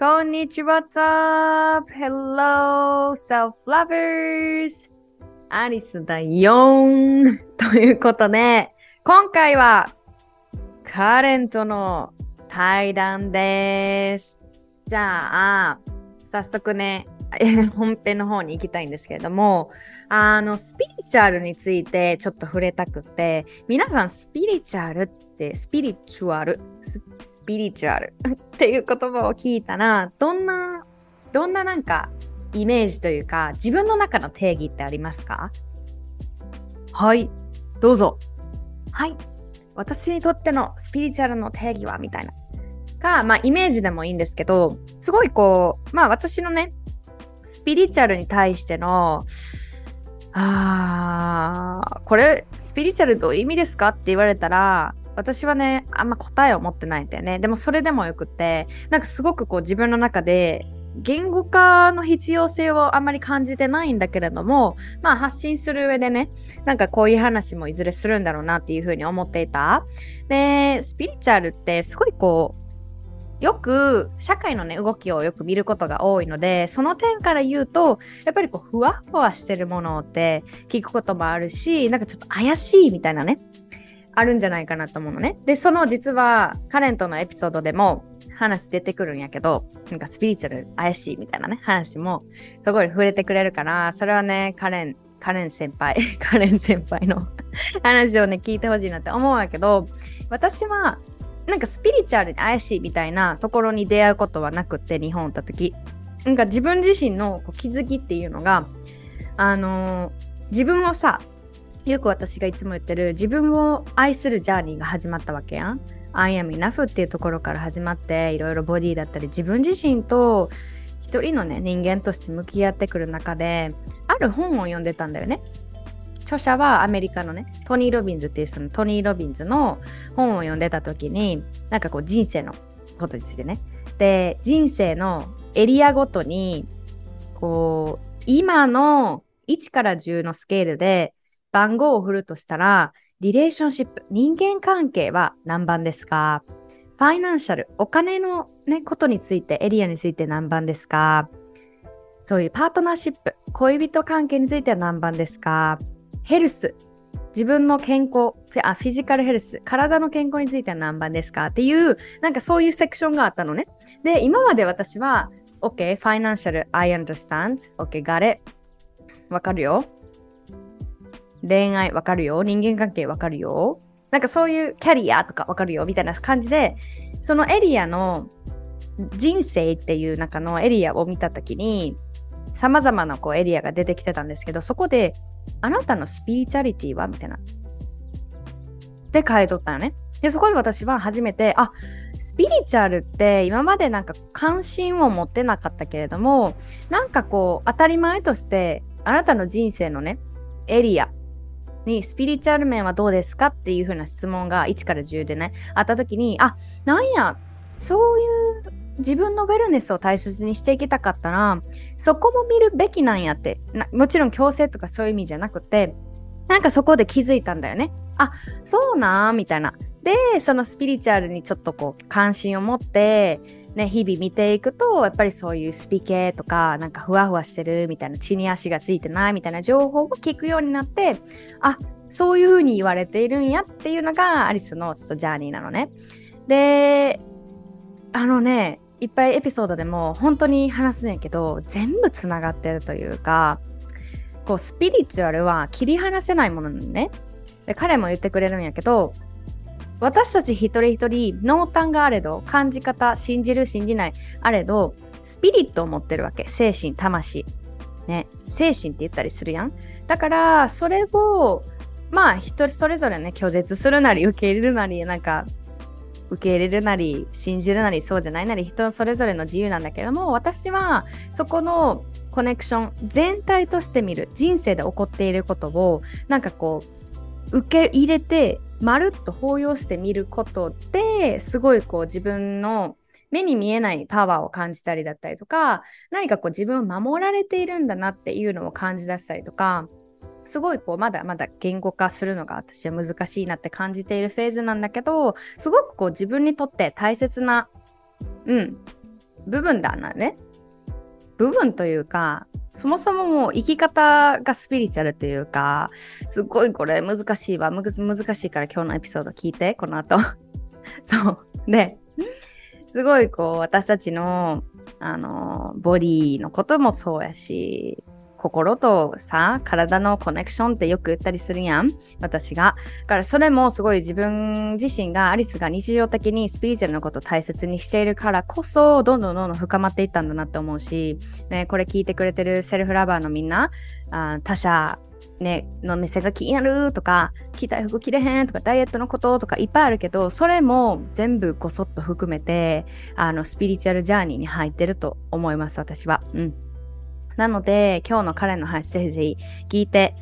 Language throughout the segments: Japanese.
こんにちは、What's up? Hello, self-lovers! アリスだよ ということで、今回はカレンとの対談です。じゃあ、早速ね、本編の方に行きたいんですけれども、あの、スピリチュアルについてちょっと触れたくて、皆さんスピリチュアルって、スピリチュアル、スピリチュアルっていう言葉を聞いたら、どんな、どんななんかイメージというか、自分の中の定義ってありますか？はい、どうぞ。はい、私にとってのスピリチュアルの定義はみたいな。が、まあ、イメージでもいいんですけど、すごいこう、まあ、私のね、スピリチュアルに対しての、あー、これ、スピリチュアルどういう意味ですか？って言われたら、私はね、あんま答えを持ってないんだよね。でもそれでもよくて、なんかすごくこう自分の中で言語化の必要性をあんまり感じてないんだけれども、まあ発信する上でね、なんかこういう話もいずれするんだろうなっていうふうに思っていた。で、スピリチュアルってすごいこう、よく社会のね動きをよく見ることが多いのでその点から言うとやっぱりこうふわふわしてるものって聞くこともあるしなんかちょっと怪しいみたいなねあるんじゃないかなと思うのね。でその実はカレンとのエピソードでも話出てくるんやけど、なんかスピリチュアル怪しいみたいなね、話もすごい触れてくれるから、それはね、カレン、カレン先輩、カレン先輩の 話をね、聞いてほしいなって思うんやけど、私は、なんかスピリチュアルに怪しいみたいなところに出会うことはなくて、日本行った時。なんか自分自身のこう気づきっていうのが、あのー、自分をさ、よく私がいつも言ってる自分を愛するジャーニーが始まったわけやん。I am enough っていうところから始まっていろいろボディだったり自分自身と一人のね人間として向き合ってくる中である本を読んでたんだよね。著者はアメリカのねトニー・ロビンズっていう人のトニー・ロビンズの本を読んでた時になんかこう人生のことについてねで人生のエリアごとにこう今の1から10のスケールで番号を振るとしたらリレーションシップ、人間関係は何番ですか？ファイナンシャル、お金の、ね、ことについて、エリアについて何番ですか？そういうパートナーシップ、恋人関係については何番ですか？ヘルス、自分の健康あ、フィジカルヘルス、体の健康については何番ですか？っていう、なんかそういうセクションがあったのね。で、今まで私は、OK、ファイナンシャル、I understand、OK、got it、わかるよ。恋愛わかるよ、人間関係わかるよ、なんかそういうキャリアとかわかるよみたいな感じで、そのエリアの人生っていう中のエリアを見たときに、さまざまなこうエリアが出てきてたんですけど、そこで、あなたのスピリチュアリティは？みたいな。で変えとったよね。で、そこで私は初めて、あスピリチュアルって今までなんか関心を持ってなかったけれども、なんかこう当たり前としてあなたの人生のね、エリアにスピリチュアル面はどうですかっていう風な質問が1から10でねあった時にあなんやそういう自分のウェルネスを大切にしていきたかったらそこも見るべきなんやってもちろん強制とかそういう意味じゃなくてなんかそこで気づいたんだよね。あそうなーみたいな。でそのスピリチュアルにちょっとこう関心を持ってね、日々見ていくとやっぱりそういうスピ系とかなんかふわふわしてるみたいな血に足がついてないみたいな情報を聞くようになってあそういうふうに言われているんやっていうのがアリスのちょっとジャーニーなのね。であのねいっぱいエピソードでも本当に話すんやけど全部つながってるというかこうスピリチュアルは切り離せないものなのね。で彼も言ってくれるんやけど私たち一人一人濃淡があれど感じ方信じる信じないあれどスピリットを持ってるわけ。精神魂。ね。精神って言ったりするやん。だからそれをまあ人それぞれね拒絶するなり受け入れるなりなんか受け入れるなり信じるなりそうじゃないなり人それぞれの自由なんだけども私はそこのコネクション全体として見る人生で起こっていることをなんかこう受け入れてまるっと包容してみることですごいこう自分の目に見えないパワーを感じたりだったりとか何かこう自分を守られているんだなっていうのを感じ出したりとかすごいこうまだまだ言語化するのが私は難しいなって感じているフェーズなんだけどすごくこう自分にとって大切なうん部分だなね。部分というかそもそももう生き方がスピリチュアルというかすっごいこれ難しいわ。難しいから今日のエピソード聞いてこの後。そう。ですごいこう私たちのあのボディのこともそうやし心とさ体のコネクションってよく言ったりするやん。私が。だからそれもすごい自分自身がアリスが日常的にスピリチュアルのことを大切にしているからこそどんどんどんどん深まっていったんだなって思うし、ね、これ聞いてくれてるセルフラバーのみんなあ他者ね、の店が気になるとか着たい服着れへんとかダイエットのこととかいっぱいあるけどそれも全部こそっと含めてあのスピリチュアルジャーニーに入ってると思います私は。うん。なので、今日の彼の話ぜひぜひ聞いて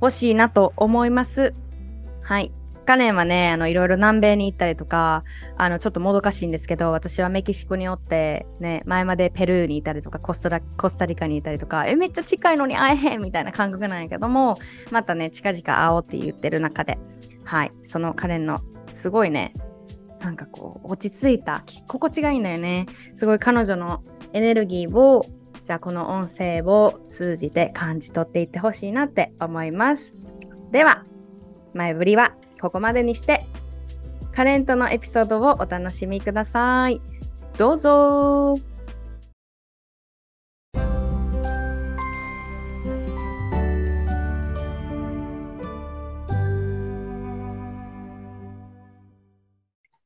ほしいなと思います。はい。カレンはね、あの、いろいろ南米に行ったりとか、あの、ちょっともどかしいんですけど、私はメキシコにおって、ね、前までペルーにいたりとか、コスタコスタリカにいたりとか、え、めっちゃ近いのに会えへんみたいな感覚なんやけども、またね、近々会おうって言ってる中で、はい、そのカレンの、すごいね、なんかこう、落ち着いた、心地がいいんだよね。すごい彼女のエネルギーをじゃあこの音声を通じて感じ取っていってほしいなって思います。では、前振りはここまでにして、カレントのエピソードをお楽しみください。どうぞ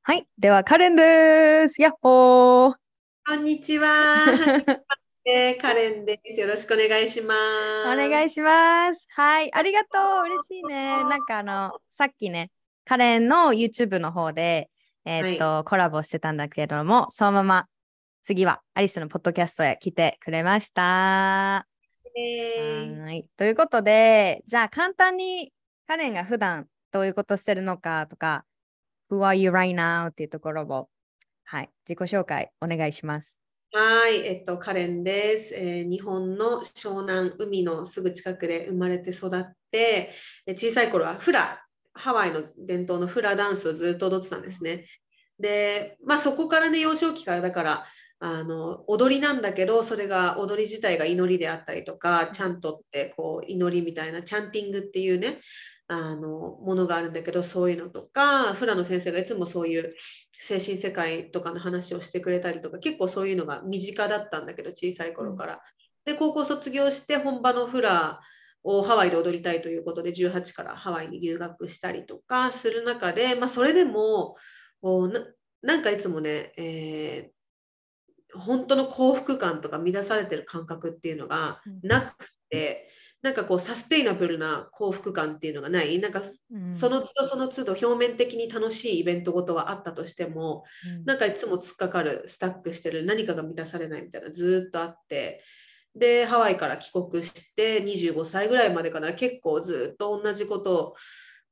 はい。では、カレンです。やっほー。こんにちは。カレンです。よろしくお願いします。お願いします。はい、ありがとう。嬉しいね。なんかあの、さっきね、カレンの YouTube の方で、えー、っと、はい、コラボしてたんだけれども、そのまま次はアリスのポッドキャストへ来てくれました。はいということで、じゃあ簡単にカレンが普段どういうことしてるのかとか、Who are you right now? っていうところを、はい、自己紹介お願いします。はい、えっと、カレンです、えー、日本の湘南海のすぐ近くで生まれて育って、え小さい頃はフラ、ハワイの伝統のフラダンスをずっと踊ってたんですね。で、まあそこからね、幼少期からだから、あの踊りなんだけどそれが踊り自体が祈りであったりとかチャントってこう祈りみたいなチャンティングっていうねあのものがあるんだけどそういうのとかフラの先生がいつもそういう精神世界とかの話をしてくれたりとか結構そういうのが身近だったんだけど小さい頃から。で高校卒業して本場のフラをハワイで踊りたいということで18からハワイに留学したりとかする中で、まあ、それでもななんかいつもね、えー、本当の幸福感とか乱されてる感覚っていうのがなくて。うんなんかこうサステイナブルな幸福感っていうのがない？なんかその都度その都度表面的に楽しいイベントごとはあったとしても、うん、なんかいつも突っかかるスタックしてる何かが満たされないみたいなずっとあって。でハワイから帰国して25歳ぐらいまでかな結構ずっと同じことを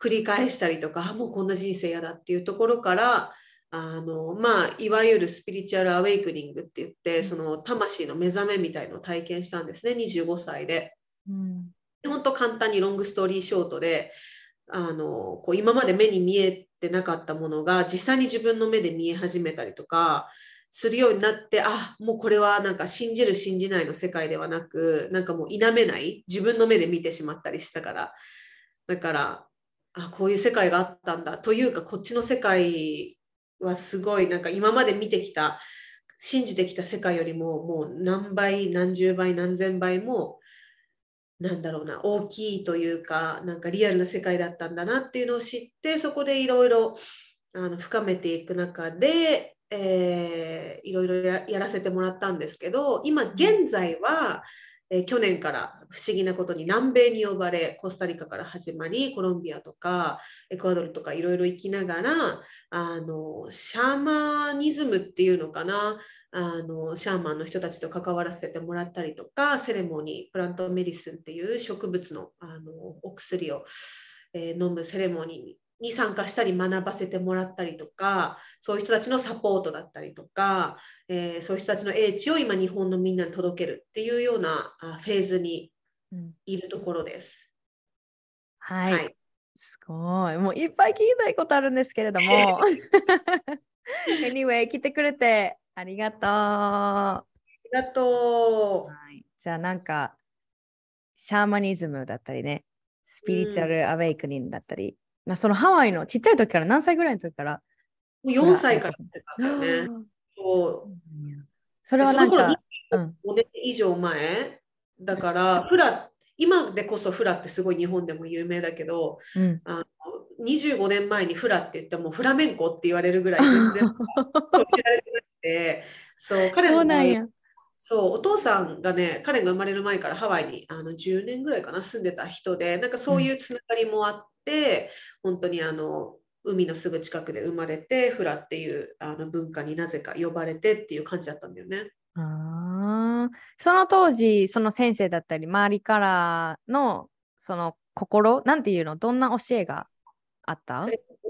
繰り返したりとかもうこんな人生嫌だっていうところからあのまあ、いわゆるスピリチュアルアウェイクニングって言ってその魂の目覚めみたいのを体験したんですね25歳で。うん、本当簡単にロングストーリーショートであのこう今まで目に見えてなかったものが実際に自分の目で見え始めたりとかするようになってあもうこれはなんか信じる信じないの世界ではなくなんかもう否めない自分の目で見てしまったりしたから。だからあこういう世界があったんだ。というかこっちの世界はすごいなんか今まで見てきた信じてきた世界よりももう何倍何十倍何千倍もなんだろうな大きいというかなんかリアルな世界だったんだなっていうのを知ってそこでいろいろ深めていく中で、えー、いろいろやらせてもらったんですけど今現在は、えー、去年から不思議なことに南米に呼ばれコスタリカから始まりコロンビアとかエクアドルとかいろいろ行きながらあのシャーマニズムっていうのかなあのシャーマンの人たちと関わらせてもらったりとかセレモニー plant medicine っていう植物のあのお薬を、えー、飲むセレモニーに参加したり学ばせてもらったりとかそういう人たちのサポートだったりとか、えー、そういう人たちの英知を今日本のみんなに届けるっていうようなフェーズにいるところです。うん、はい、はい、すごい。もういっぱい聞きたいことあるんですけれども。Anyway 来てくれてありがとう。ありがとう。はい、じゃあなんかシャーマニズムだったりねスピリチュアルアウェイクニングだったり、まあ、そのハワイのちっちゃい時から何歳ぐらいの時から。もう4歳からね。そう。それはなんか、うん、5年以上前だから、フラ今でこそフラってすごい日本でも有名だけど、うん、あの25年前にフラって言ってもフラメンコって言われるぐらい全然知られてなくてそう彼のそうお父さんがね彼が生まれる前からハワイにあの10年ぐらいかな住んでた人でなんかそういうつながりもあって、うん、本当にあの海のすぐ近くで生まれてフラっていうあの文化になぜか呼ばれてっていう感じだったんだよね。あその当時その先生だったり周りからのその心なんていうのどんな教えがあった？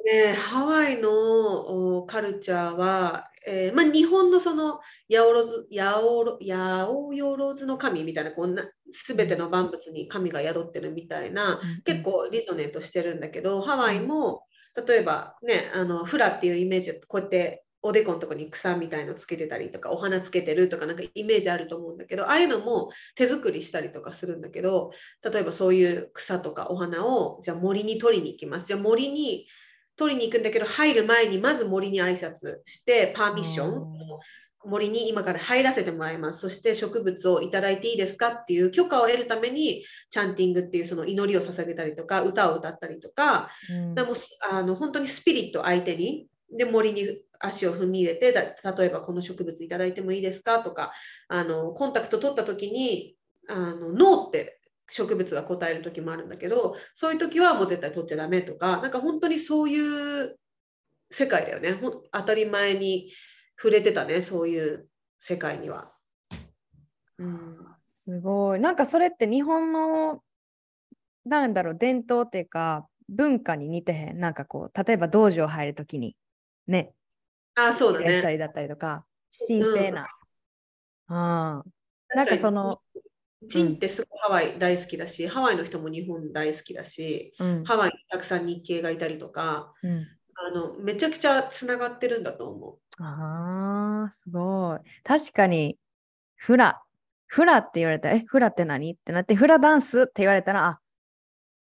ね、ハワイのカルチャーは、えー、まあ、日本のその八百万の神みたいなこんな全ての万物に神が宿ってるみたいな、うん、結構リゾネートしてるんだけどハワイも例えばねあのフラっていうイメージこうやっておでこのとこに草みたいのつけてたりとかお花つけてるとかなんかイメージあると思うんだけどああいうのも手作りしたりとかするんだけど例えばそういう草とかお花をじゃあ森に取りに行きます。じゃあ森に取りに行くんだけど入る前にまず森に挨拶してパーミッション森に今から入らせてもらいます。そして植物をいただいていいですかっていう許可を得るためにチャンティングっていうその祈りを捧げたりとか歌を歌ったりとか、うん、でもあの本当にスピリット相手にで森に足を踏み入れて例えばこの植物いただいてもいいですかとかあのコンタクト取った時にあのノーって植物が答える時もあるんだけどそういう時はもう絶対取っちゃダメとかなんか本当にそういう世界だよね。当たり前に触れてたねそういう世界には。うん、すごい。なんかそれって日本のなんだろう伝統っていうか文化に似てへん？なんかこう例えば道場入る時にね。あそうだね。したりだったりとか神聖な、うん、あなんかそのジンってすごいハワイ大好きだし、うん、ハワイの人も日本大好きだし、うん、ハワイにたくさん日系がいたりとか、うん、あのめちゃくちゃつながってるんだと思う。ああ、すごい。確かに、フラ、フラって言われたら、え、フラって何？ってなって、フラダンスって言われたら、あ、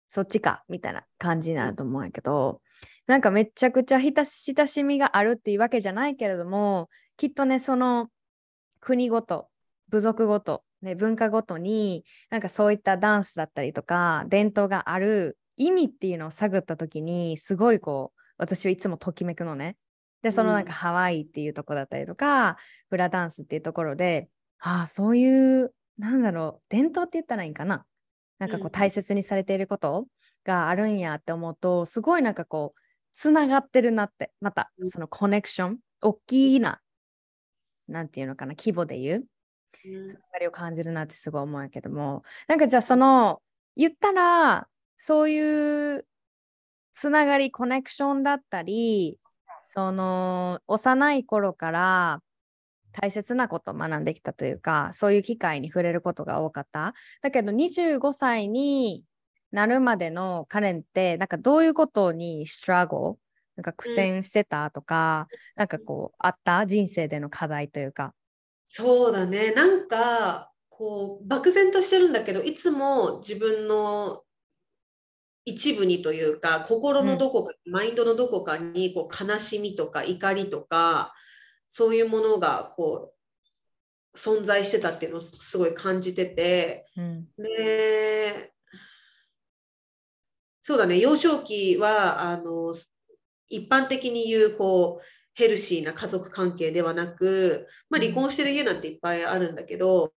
そっちか、みたいな感じになると思うんやけど、なんかめちゃくちゃ親しみがあるっていうわけじゃないけれども、きっとね、その国ごと、部族ごと、ね、文化ごとに、なんかそういったダンスだったりとか、伝統がある意味っていうのを探った時に、すごいこう、私はいつもときめくのね。で、そのなんかハワイっていうとこだったりとか、フラダンスっていうところで、ああ、そういう、なんだろう、伝統って言ったらいいんかな。なんかこう大切にされていることがあるんやって思うと、すごいなんかこう、つながってるなって、またそのコネクション、大きいな、なんていうのかな、規模で言う、つながりを感じるなってすごい思うんやけども、なんかじゃあその、言ったら、そういうつながり、コネクションだったり、その幼い頃から大切なことを学んできたというかそういう機会に触れることが多かった。だけど25歳になるまでのカレンってなんかどういうことにストラゴなんか苦戦してたとか、うん、なんかこうあった？人生での課題というか。そうだね。なんかこう漠然としてるんだけどいつも自分の一部にというか心のどこか、うん、マインドのどこかにこう悲しみとか怒りとかそういうものがこう存在してたっていうのをすごい感じてて、うん、でそうだね。幼少期はあの一般的に言うこうヘルシーな家族関係ではなく、まあ、離婚してる家なんていっぱいあるんだけど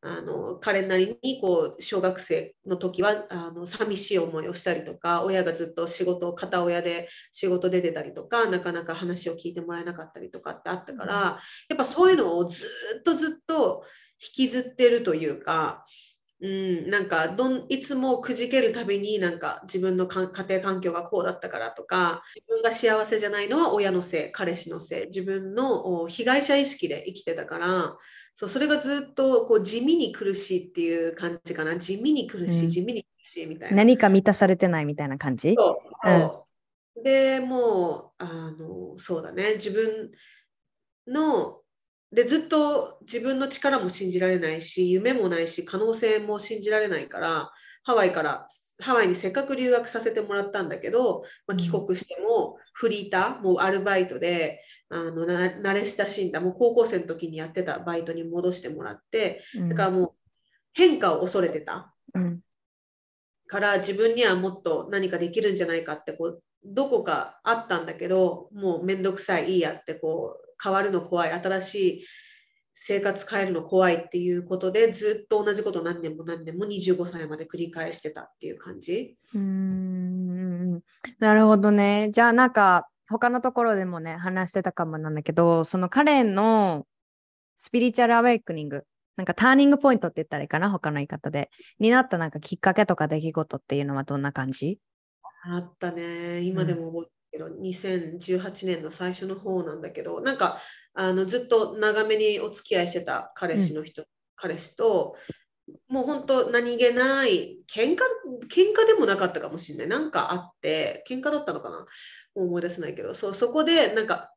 あの彼なりにこう小学生の時はあの寂しい思いをしたりとか親がずっと仕事片親で仕事出てたりとかなかなか話を聞いてもらえなかったりとかってあったからやっぱそういうのをずっとずっと引きずってるというか。うん、なんかどんいつもくじけるたびになんか自分の家庭環境がこうだったからとか自分が幸せじゃないのは親のせい彼氏のせい自分の被害者意識で生きてたからそうそれがずっとこう地味に苦しいっていう感じかな。地味に苦しい、うん、地味に苦しいみたいな。何か満たされてないみたいな感じ？そう、う。ん、でもうあのそうだね。自分のでずっと自分の力も信じられないし夢もないし可能性も信じられないからハワイからハワイにせっかく留学させてもらったんだけど、まあ、帰国してもフリーターもうアルバイトであの慣れ親しんだもう高校生の時にやってたバイトに戻してもらって、だからもう変化を恐れてた、うん、から自分にはもっと何かできるんじゃないかってこうどこかあったんだけどもうめんどくさいいいやってこう変わるの怖い新しい生活変えるの怖いっていうことでずっと同じこと何年も何年も25歳まで繰り返してたっていう感じ。うんなるほどね。じゃあなんか他のところでもね話してたかもなんだけどその彼のスピリチュアルアウェイクニングなんかターニングポイントって言ったらいいかな他の言い方でになったなんかきっかけとか出来事っていうのはどんな感じ？あったね。今でも覚けど2018年の最初の方なんだけどなんかあのずっと長めにお付き合いしてた彼氏の人、うん、彼氏ともう本当何気ない喧嘩喧嘩でもなかったかもしれない。なんかあって喧嘩だったのかな？もう思い出せないけど。そうそこでなんか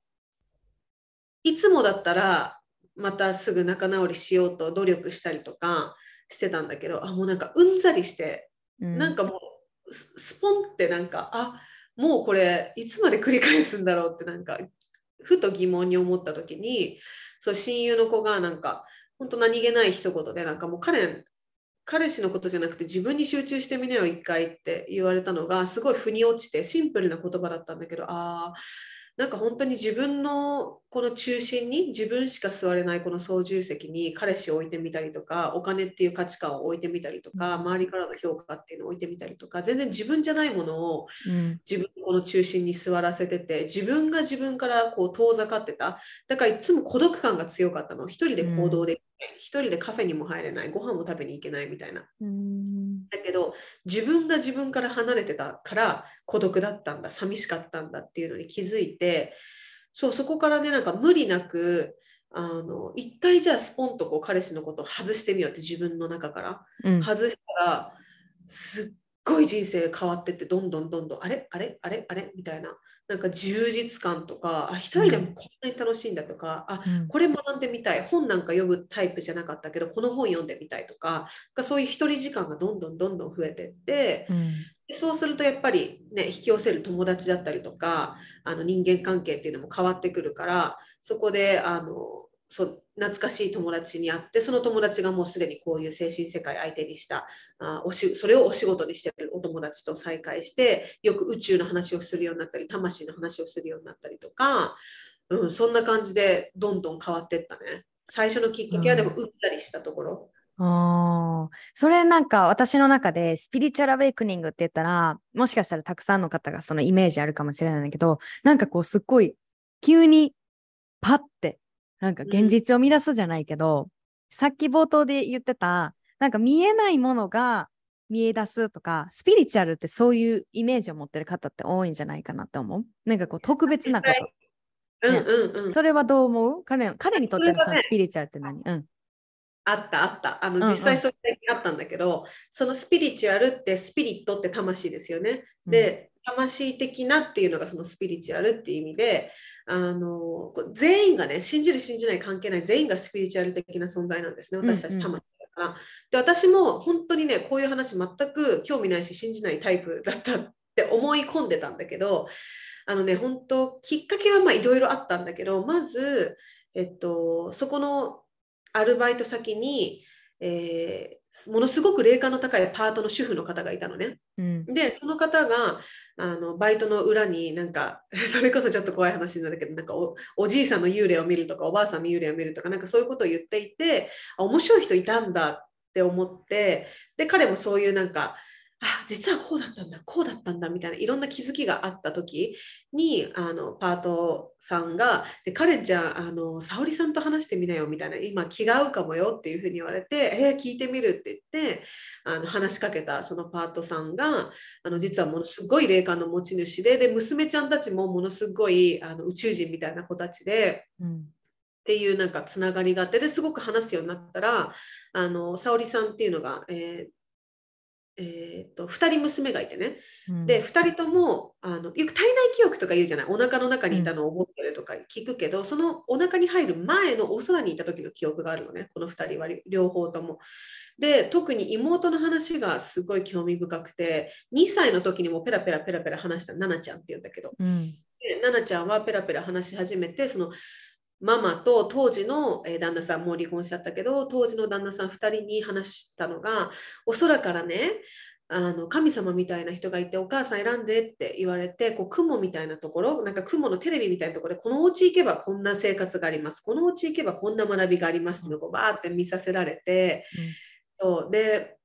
いつもだったらまたすぐ仲直りしようと努力したりとかしてたんだけどあもうなんかうんざりして、うん、なんかもうスポンってなんかあもうこれいつまで繰り返すんだろうってなんかふと疑問に思った時にそう親友の子がなんか本当何気ない一言でなんかもう彼彼氏のことじゃなくて自分に集中してみなよ一回って言われたのがすごい腑に落ちてシンプルな言葉だったんだけどああなんか本当に自分のこの中心に自分しか座れないこの操縦席に彼氏を置いてみたりとかお金っていう価値観を置いてみたりとか周りからの評価っていうのを置いてみたりとか全然自分じゃないものを自分のこの中心に座らせてて自分が自分からこう遠ざかってた。だからいつも孤独感が強かったの。一人で行動できない、一人でカフェにも入れない。ご飯も食べに行けないみたいな。だけど自分が自分から離れてたから孤独だったんだ寂しかったんだっていうのに気づいてそうそこからねなんか無理なくあの一回じゃあスポンとこう彼氏のことを外してみようって自分の中から、うん、外したらすっごい人生変わってってどんどんどんどんあれあれあれあれみたいななんか充実感とかあ一人でもこんなに楽しいんだとか、うん、あこれ学んでみたい本なんか読むタイプじゃなかったけどこの本読んでみたいとかそういう一人時間がどんどんどんどん増えてって、うん、でそうするとやっぱりね引き寄せる友達だったりとかあの人間関係っていうのも変わってくるからそこであのそ懐かしい友達に会ってその友達がもうすでにこういう精神世界相手にしたあおしそれをお仕事にしてるお友達と再会してよく宇宙の話をするようになったり魂の話をするようになったりとか、うん、そんな感じでどんどん変わっていったね。最初のきっかけはでも打ったりしたところ。うん、それなんか私の中でスピリチュアルアウェイクニングって言ったらもしかしたらたくさんの方がそのイメージあるかもしれないんだけどなんかこうすっごい急にパッてなんか現実を乱すじゃないけど、うん、さっき冒頭で言ってたなんか見えないものが見え出すとかスピリチュアルってそういうイメージを持ってる方って多いんじゃないかなって思う？なんかこう特別なこと。うんうんうん、それはどう思う？彼彼にとってのそのスピリチュアルって何、うん、あったあった。あの、実際そういうあったんだけどそのスピリチュアルってスピリットって魂ですよね。で、魂的なっていうのがそのスピリチュアルっていう意味であの全員がね信じる信じない関係ない全員がスピリチュアル的な存在なんですね私たち魂だから、うんうん、で私も本当にねこういう話全く興味ないし信じないタイプだったって思い込んでたんだけどあのね本当きっかけはいろいろあったんだけどまず、えっと、そこのアルバイト先に、えー、ものすごく霊感の高いパートの主婦の方がいたのね。うんでその方があのバイトの裏になんか それこそちょっと怖い話なんだけどなんかおおじいさんの幽霊を見るとかおばあさんの幽霊を見るとかなんかそういうことを言っていてあ面白い人いたんだって思ってで彼もそういうなんかあ実はこうだったんだこうだったんだみたいないろんな気づきがあった時にあのパートさんが「でカレンちゃんあの沙織さんと話してみなよ」みたいな今気が合うかもよっていうふうに言われて「えー、聞いてみる」って言ってあの話しかけたそのパートさんがあの実はものすごい霊感の持ち主でで娘ちゃんたちもものすごいあの宇宙人みたいな子たちで。うんっていうなんかつながりがあってですごく話すようになったらあの沙織さんっていうのが、えーえー、と2人娘がいてね。うん。で2人ともあのよく体内記憶とか言うじゃない？お腹の中にいたのを覚えてるとか聞くけど、そのお腹に入る前のお空にいた時の記憶があるのね。この2人は両方とも。で特に妹の話がすごい興味深くて2歳の時にもペラペラペラペラ話したナナちゃんっていうんだけど。うん。でナナちゃんはペラペラ話し始めてそのママと当時のえー旦那さんもう離婚しちゃったけど当時の旦那さん2人に話したのがお空からねあの神様みたいな人がいてお母さん選んでって言われてこう雲みたいなところなんか雲のテレビみたいなところでこのお家行けばこんな生活があります。このお家行けばこんな学びがありますってのをバーって見させられて、そうで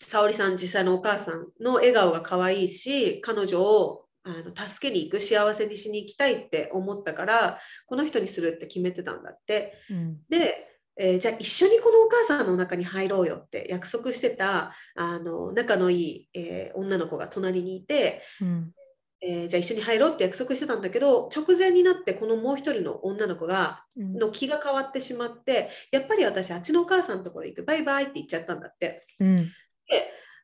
沙織さん実際のお母さんの笑顔が可愛いし彼女をあの助けに行く幸せにしに行きたいって思ったからこの人にするって決めてたんだって。うん。で、えーじゃあ一緒にこのお母さんの中に入ろうよって約束してたあの仲のいい、えー女の子が隣にいて、うん。えーじゃあ一緒に入ろうって約束してたんだけど直前になってこのもう一人の女の子がうん。の気が変わってしまってやっぱり私あっちのお母さんのところ行くバイバイって言っちゃったんだって。うん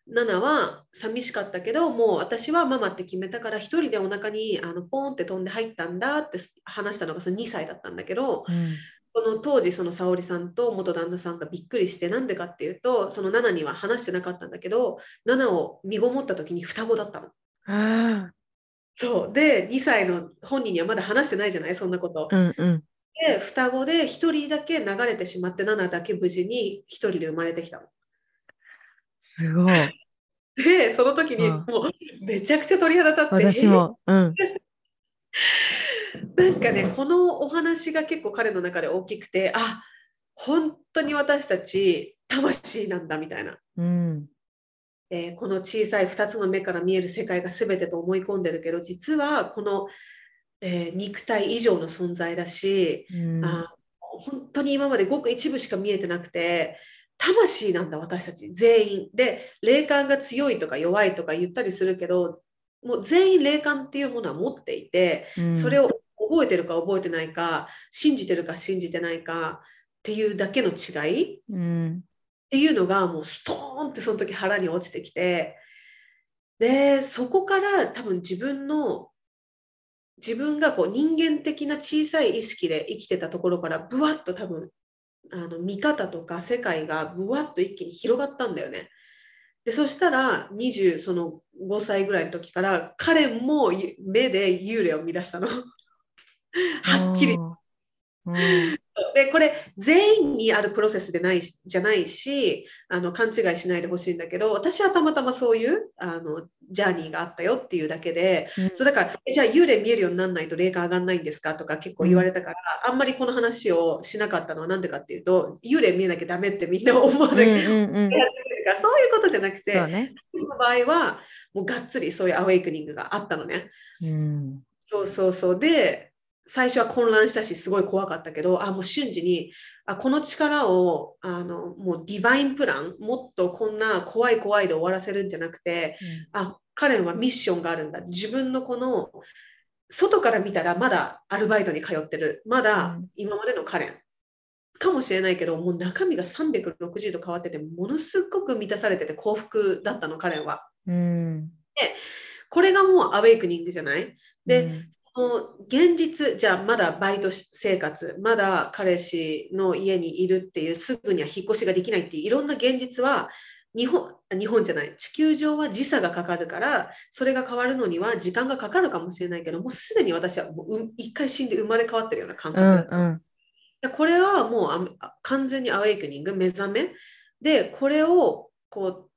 ナナは寂しかったけどもう私はママって決めたから一人でお腹にあのポーンって飛んで入ったんだって話したのがその2歳だったんだけどうんこの当時その沙織さんと元旦那さんがびっくりしてなんでかっていうとそのナナには話してなかったんだけどナナを身ごもった時に双子だったの。あそうで2歳の本人にはまだ話してないじゃない？そんなこと。ーうんうんで双子で1人だけ流れてしまってナナだけ無事に1人で生まれてきたの。すごい。でその時にうん。もうめちゃくちゃ鳥肌立って。私も。うん。なんかねこのお話が結構彼の中で大きくてあ本当に私たち魂なんだみたいな、うん。えーこの小さい2つの目から見える世界が全てと思い込んでるけど実はこの、えー肉体以上の存在だし、うん。あ本当に今までごく一部しか見えてなくて魂なんだ私たち。全員。で霊感が強いとか弱いとか言ったりするけどもう全員霊感っていうものは持っていてうん。それを覚えてるか覚えてないか信じてるか信じてないかっていうだけの違い。っうん。ていうのがもうストーンってその時腹に落ちてきて。でそこから多分自分の自分がこう人間的な小さい意識で生きてたところからブワッと多分あの見方とか世界がぶわっと一気に広がったんだよね。でそしたら20その5歳ぐらいの時から彼も目で幽霊を見出したの。はっきりうんでこれ全員にあるプロセスでないじゃないしあの勘違いしないでほしいんだけど私はたまたまそういうあのジャーニーがあったよっていうだけでうん。そうだからえじゃあ幽霊見えるようにならないと霊感上がんないんですか？とか結構言われたから、あんまりこの話をしなかったのはなんでかっていうと幽霊見えなきゃダメってみんな思わうんなきゃ、うんうん。そういうことじゃなくてね。僕の場合はもうがっつりそういうアウェイクニングがあったのね。うん。そうそうそう。で、最初は混乱したし、すごい怖かったけど、あ、もう瞬時に、あこの力をあのもうディバインプラン、もっとこんな怖い怖いで終わらせるんじゃなくて、あ、彼はミッションがあるんだ。自分のこの、外から見たらまだアルバイトに通ってる。まだうん今までのカレン。かもしれないけど、もう中身が360度変わってて、ものすごく満たされてて幸福だったの、カレンは。うんこれがもうアウェイクニングじゃない？で、うんその現実じゃあまだバイト生活まだ彼氏の家にいるっていうすぐには引っ越しができないっていういろんな現実は日本日本じゃない地球上は時差がかかるからそれが変わるのには時間がかかるかもしれないけどもうすでに私はもうう一回死んで生まれ変わってるような感う覚、んうん。でこれはもうあ完全にアウェイクニング目覚め。でこれをこう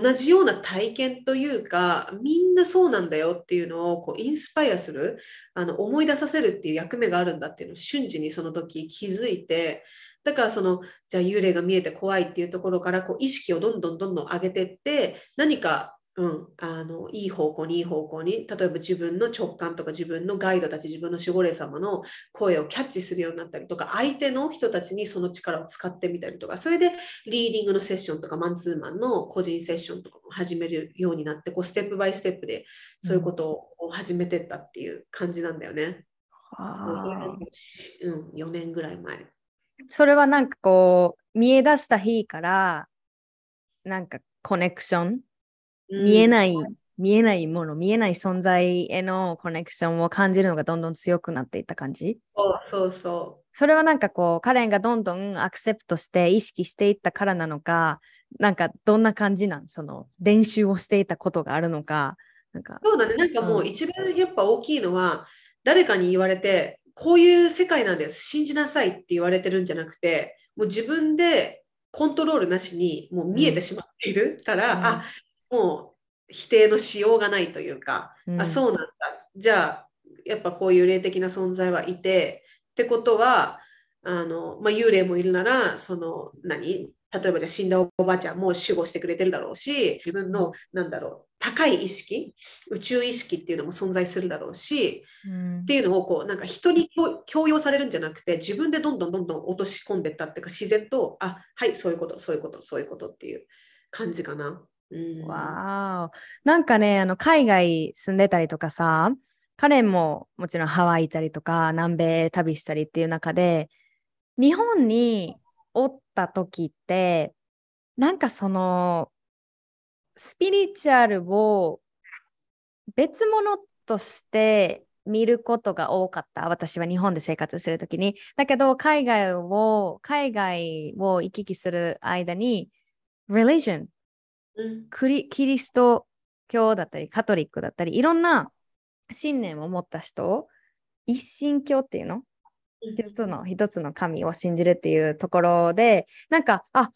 同じような体験というかみんなそうなんだよっていうのをこうインスパイアするあの思い出させるっていう役目があるんだっていうのを瞬時にその時気づいてだからそのじゃあ幽霊が見えて怖いっていうところからこう意識をどんどんどんどん上げてって何かうん、あのいい方向にいい方向に例えば自分の直感とか自分のガイドたち自分の守護霊様の声をキャッチするようになったりとか相手の人たちにその力を使ってみたりとかそれでリーディングのセッションとかマンツーマンの個人セッションとかも始めるようになってこうステップバイステップでそういうことを始めてったっていう感じなんだよね。うん、うん、4年ぐらい前。それはなんかこう見え出した日からなんかコネクション見えない、見えないもの、見えない存在へのコネクションを感じるのがどんどん強くなっていった感じ？そうそうそれはなんかこう、カレンがどんどんアクセプトして意識していったからなのか、なんかどんな感じなん？その練習をしていたことがあるのか。なんか。そうだね、なんかもう一番やっぱ大きいのは、うん、誰かに言われて、こういう世界なんです、信じなさいって言われてるんじゃなくて、もう自分でコントロールなしにもう見えてしまっているから、うん、あもう否定のしようがないというか、うん、あそうなんだ。じゃあやっぱこういう霊的な存在はいてってことはあの、まあ、幽霊もいるならその何？例えばじゃ死んだおばあちゃんも守護してくれてるだろうし自分のなんだろう高い意識宇宙意識っていうのも存在するだろうし、うん、っていうのをこうなんか人に強要されるんじゃなくて自分でどんどんどんどん落とし込んでったっていうか自然とあはいそういうことそういうことそういうことっていう感じかな。わーなんかねあの海外住んでたりとかさ彼ももちろんハワイ行ったりとか南米旅したりっていう中で日本におった時ってなんかそのスピリチュアルを別物として見ることが多かった私は日本で生活する時に。だけど海外を海外を行き来する間に religion クリキリスト教だったりカトリックだったりいろんな信念を持った人一神教っていうの？一つの一つの神を信じるっていうところでなんかあ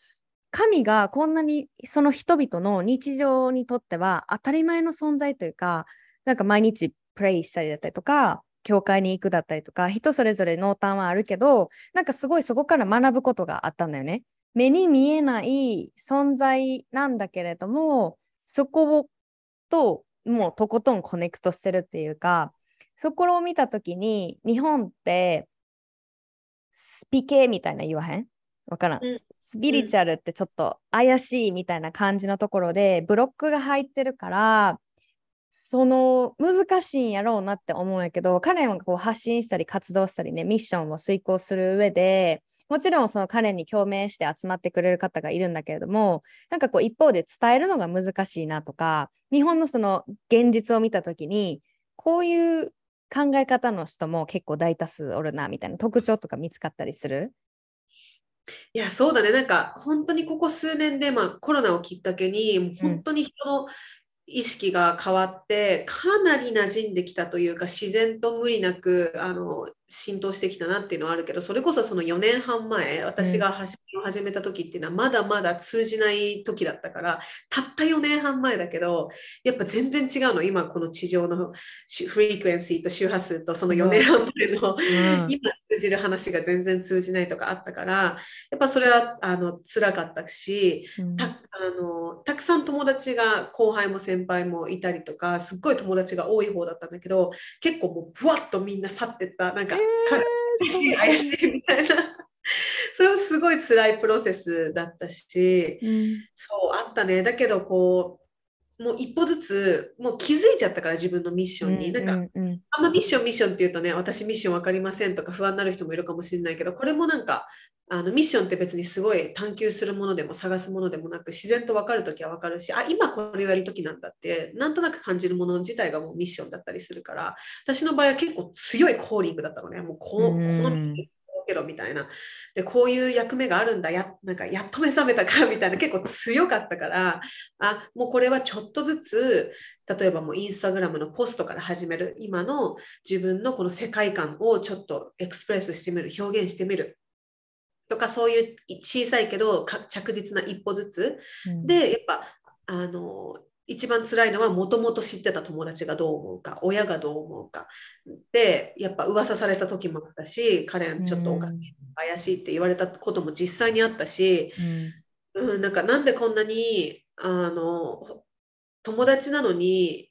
神がこんなにその人々の日常にとっては当たり前の存在というかなんか毎日プレイしたりだったりとか教会に行くだったりとか人それぞれ濃淡はあるけどなんかすごいそこから学ぶことがあったんだよね。目に見えない存在なんだけれどもそこをともうとことんコネクトしてるっていうかそこを見た時に日本ってスピ系みたいな言わへん？わからん、うん、スピリチュアルってちょっと怪しいみたいな感じのところでブロックが入ってるからその難しいんやろうなって思うんやけど彼はこう発信したり活動したりねミッションを遂行する上でもちろんその彼に共鳴して集まってくれる方がいるんだけれどもなんかこう一方で伝えるのが難しいなとか日本のその現実を見た時にこういう考え方の人も結構大多数おるなみたいな特徴とか見つかったりする？いやそうだね。なんか本当にここ数年で、まあ、コロナをきっかけに本当に人の意識が変わってかなり馴染んできたというか自然と無理なくあの浸透してきたなっていうのはあるけどそれこそその4年半前私が発信を始めた時っていうのはまだまだ通じない時だったからたった4年半前だけどやっぱ全然違うの。今この地上のフリークエンシーと周波数とその4年半前の、うん、今通じる話が全然通じないとかあったからやっぱそれはあの辛かったし、うん、たあのたくさん友達が後輩も先輩もいたりとかすっごい友達が多い方だったんだけど結構もうぶわっとみんな去ってった。なんか、えー、怪しいみたいな。そ れもすごい辛いプロセスだったし、うん、そうあったね。だけどこうもう一歩ずつもう気づいちゃったから自分のミッションに、うんうんうん、なん。かあんまミッションミッションって言うとね私ミッション分かりませんとか不安になる人もいるかもしれないけどこれもなんかあのミッションって別にすごい探求するものでも探すものでもなく自然と分かる時は分かるしあ今これをやる時なんだってなんとなく感じるもの自体がもうミッションだったりするから私の場合は結構強いコーリングだったのね。もうこのこのけろみたいな。でこういう役目があるんだ。やなんかやっと目覚めたかみたいな。結構強かったからあもうこれはちょっとずつ例えばもうインスタグラムのポストから始める。今の自分のこの世界観をちょっとエクスプレスしてみる。表現してみる。とかそういう小さいけど着実な一歩ずつ、うん、でやっぱあの一番辛いのはもともと知ってた友達がどう思うか親がどう思うか。でやっぱ噂された時もあったし彼ちょっとおかしい、怪しいって言われたことも実際にあったし、うん、うん、なんかなんでこんなにあの友達なのに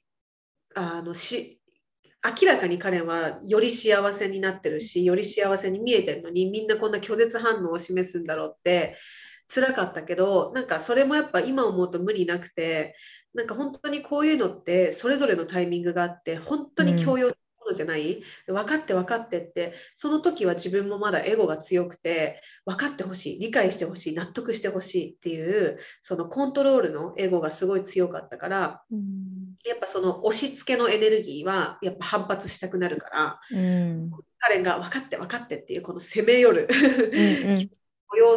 あのし明らかに彼はより幸せになってるしより幸せに見えてるのにみんなこんな拒絶反応を示すんだろうって辛かったけどなんかそれもやっぱ今思うと無理なくてなんか本当にこういうのってそれぞれのタイミングがあって本当に強要のじゃない、うん、分かって分かってってその時は自分もまだエゴが強くて分かってほしい理解してほしい納得してほしいっていうそのコントロールのエゴがすごい強かったから、うん、やっぱその押し付けのエネルギーはやっぱ反発したくなるから、うん、彼が分かって分かってっていうこの攻め寄る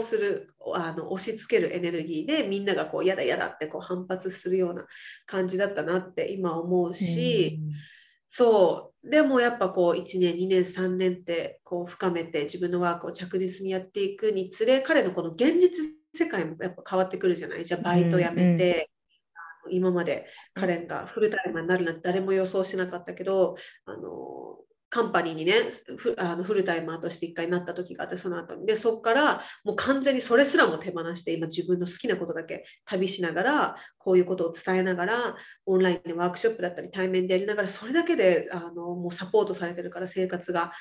するあの押し付けるエネルギーでみんながこう嫌だ嫌だってこう反発するような感じだったなって今思うし、うん。そう。でもやっぱこう1年2年3年ってこう深めて自分のワークを着実にやっていくにつれ彼のこの現実世界もやっぱ変わってくるじゃない。じゃあバイト辞めて、うんうん、今まで彼がフルタイムになるなんて誰も予想しなかったけどあのカンパニーにねあのフルタイマーとして一回なった時があってその後に。でそこからもう完全にそれすらも手放して今自分の好きなことだけ旅しながらこういうことを伝えながらオンラインでワークショップだったり対面でやりながらそれだけであのもうサポートされてるから生活が、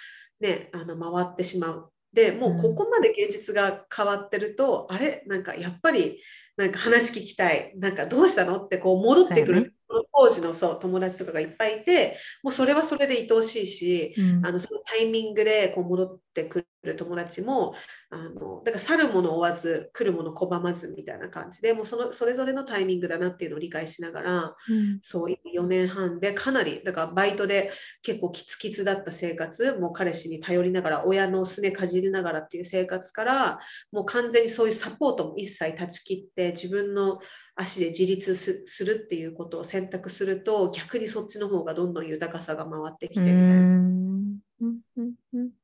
ね、あの回ってしまう。でもうここまで現実が変わってると、うん、あれ？なんかやっぱりなんか話聞きたい。なんかどうしたの？ってこう戻ってくる当時のそう友達とかがいっぱいいてもうそれはそれで愛おしいし、うん、あのそのタイミングでこう戻ってくる友達もあのだから去るもの追わず来るもの拒まずみたいな感じでもうそのそれぞれのタイミングだなっていうのを理解しながら、うん、そう4年半でかなりだからバイトで結構キツキツだった生活もう彼氏に頼りながら親のすねかじりながらっていう生活からもう完全にそういうサポートも一切断ち切って自分の足で自立するっていうことを選択すると逆にそっちの方がどんどん豊かさが回ってきてみたいな。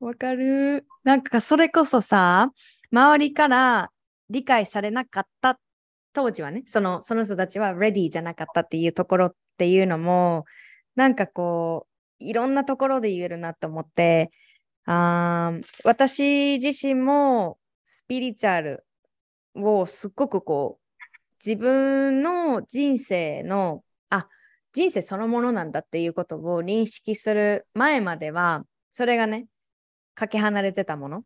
わかる。なん。かそれこそさ周りから理解されなかった当時はねそのその人たちはレディーじゃなかったっていうところっていうのもなん。かこういろん。なところで言えるなと思ってあ私自身もスピリチュアルをすっごくこう自分の人生の、あ、人生そのものなんだっていうことを認識する前までは、それがね、かけ離れてたもの。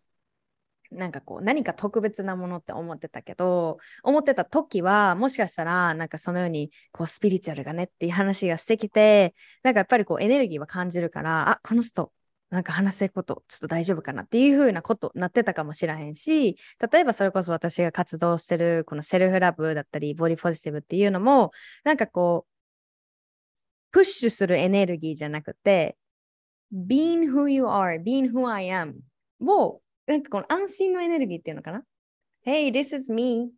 なんかこう何か特別なものって思ってたけど思ってた時はもしかしたらなんかそのようにこうスピリチュアルがねっていう話がしてきてなんかやっぱりこうエネルギーは感じるからあこの人なんか話せることちょっと大丈夫かなっていう風なことなってたかもしれへんし例えばそれこそ私が活動してるこのセルフラブだったりボディポジティブっていうのもなんかこうプッシュするエネルギーじゃなくて being who you are, being who I am をなんかこの安心のエネルギーっていうのかな Hey, this is me.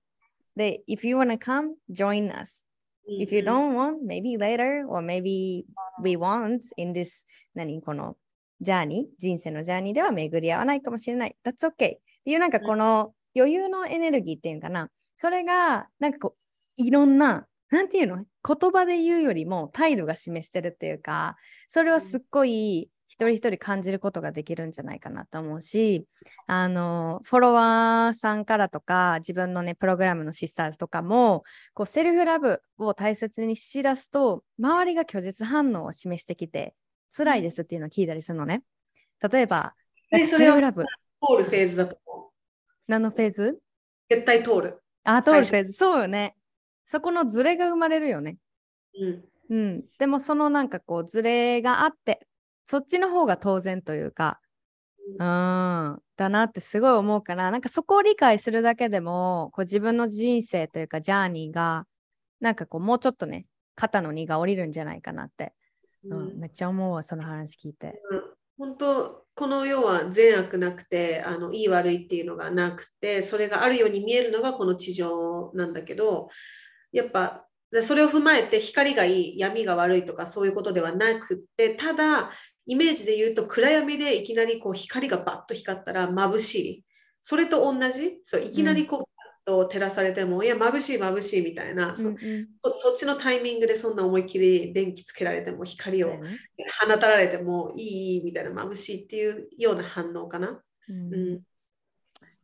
で、if you wanna come, join us. If you don't want, maybe later, or maybe we want in this 何？このジャーニー、人生のジャーニーでは巡り合わないかもしれない。That's okay. っていうなんかこの余裕のエネルギーっていうかな、それがなんかこういろんな、なんていうの？言葉で言うよりも態度が示してるっていうか、それはすっごい一人一人感じることができるんじゃないかなと思うし、あの、フォロワーさんからとか、自分のね、プログラムのシスターズとかも、こう、セルフラブを大切にしだすと、周りが拒絶反応を示してきて、辛いですっていうのを聞いたりするのね。例えば、セルフラブ。通るフェーズだと思う。何のフェーズ？絶対通る。あ、通るフェーズ。そうよね。そこのズレが生まれるよね。うん。うん。でもそのなんかこう、ズレがあって、そっちの方が当然というか、うん、だなってすごい思うから、なんかそこを理解するだけでも、こう自分の人生というか、ジャーニーが、なんかこう、もうちょっとね、肩の荷が下りるんじゃないかなってうん、めっちゃ思うわその話聞いて。うん、本当この世は善悪なくてあのいい悪いっていうのがなくてそれがあるように見えるのがこの地上なんだけどやっぱそれを踏まえて光がいい闇が悪いとかそういうことではなくてただイメージで言うと暗闇でいきなりこう光がバッと光ったら眩しい。それと同じ？そういきなりこう、と照らされても、いや、眩しい眩しいみたいな、そうんうんそっちのタイミングでそんな思いっきり電気つけられても、光を放たれてもいいみたいな、眩しいっていうような反応かな。うんうん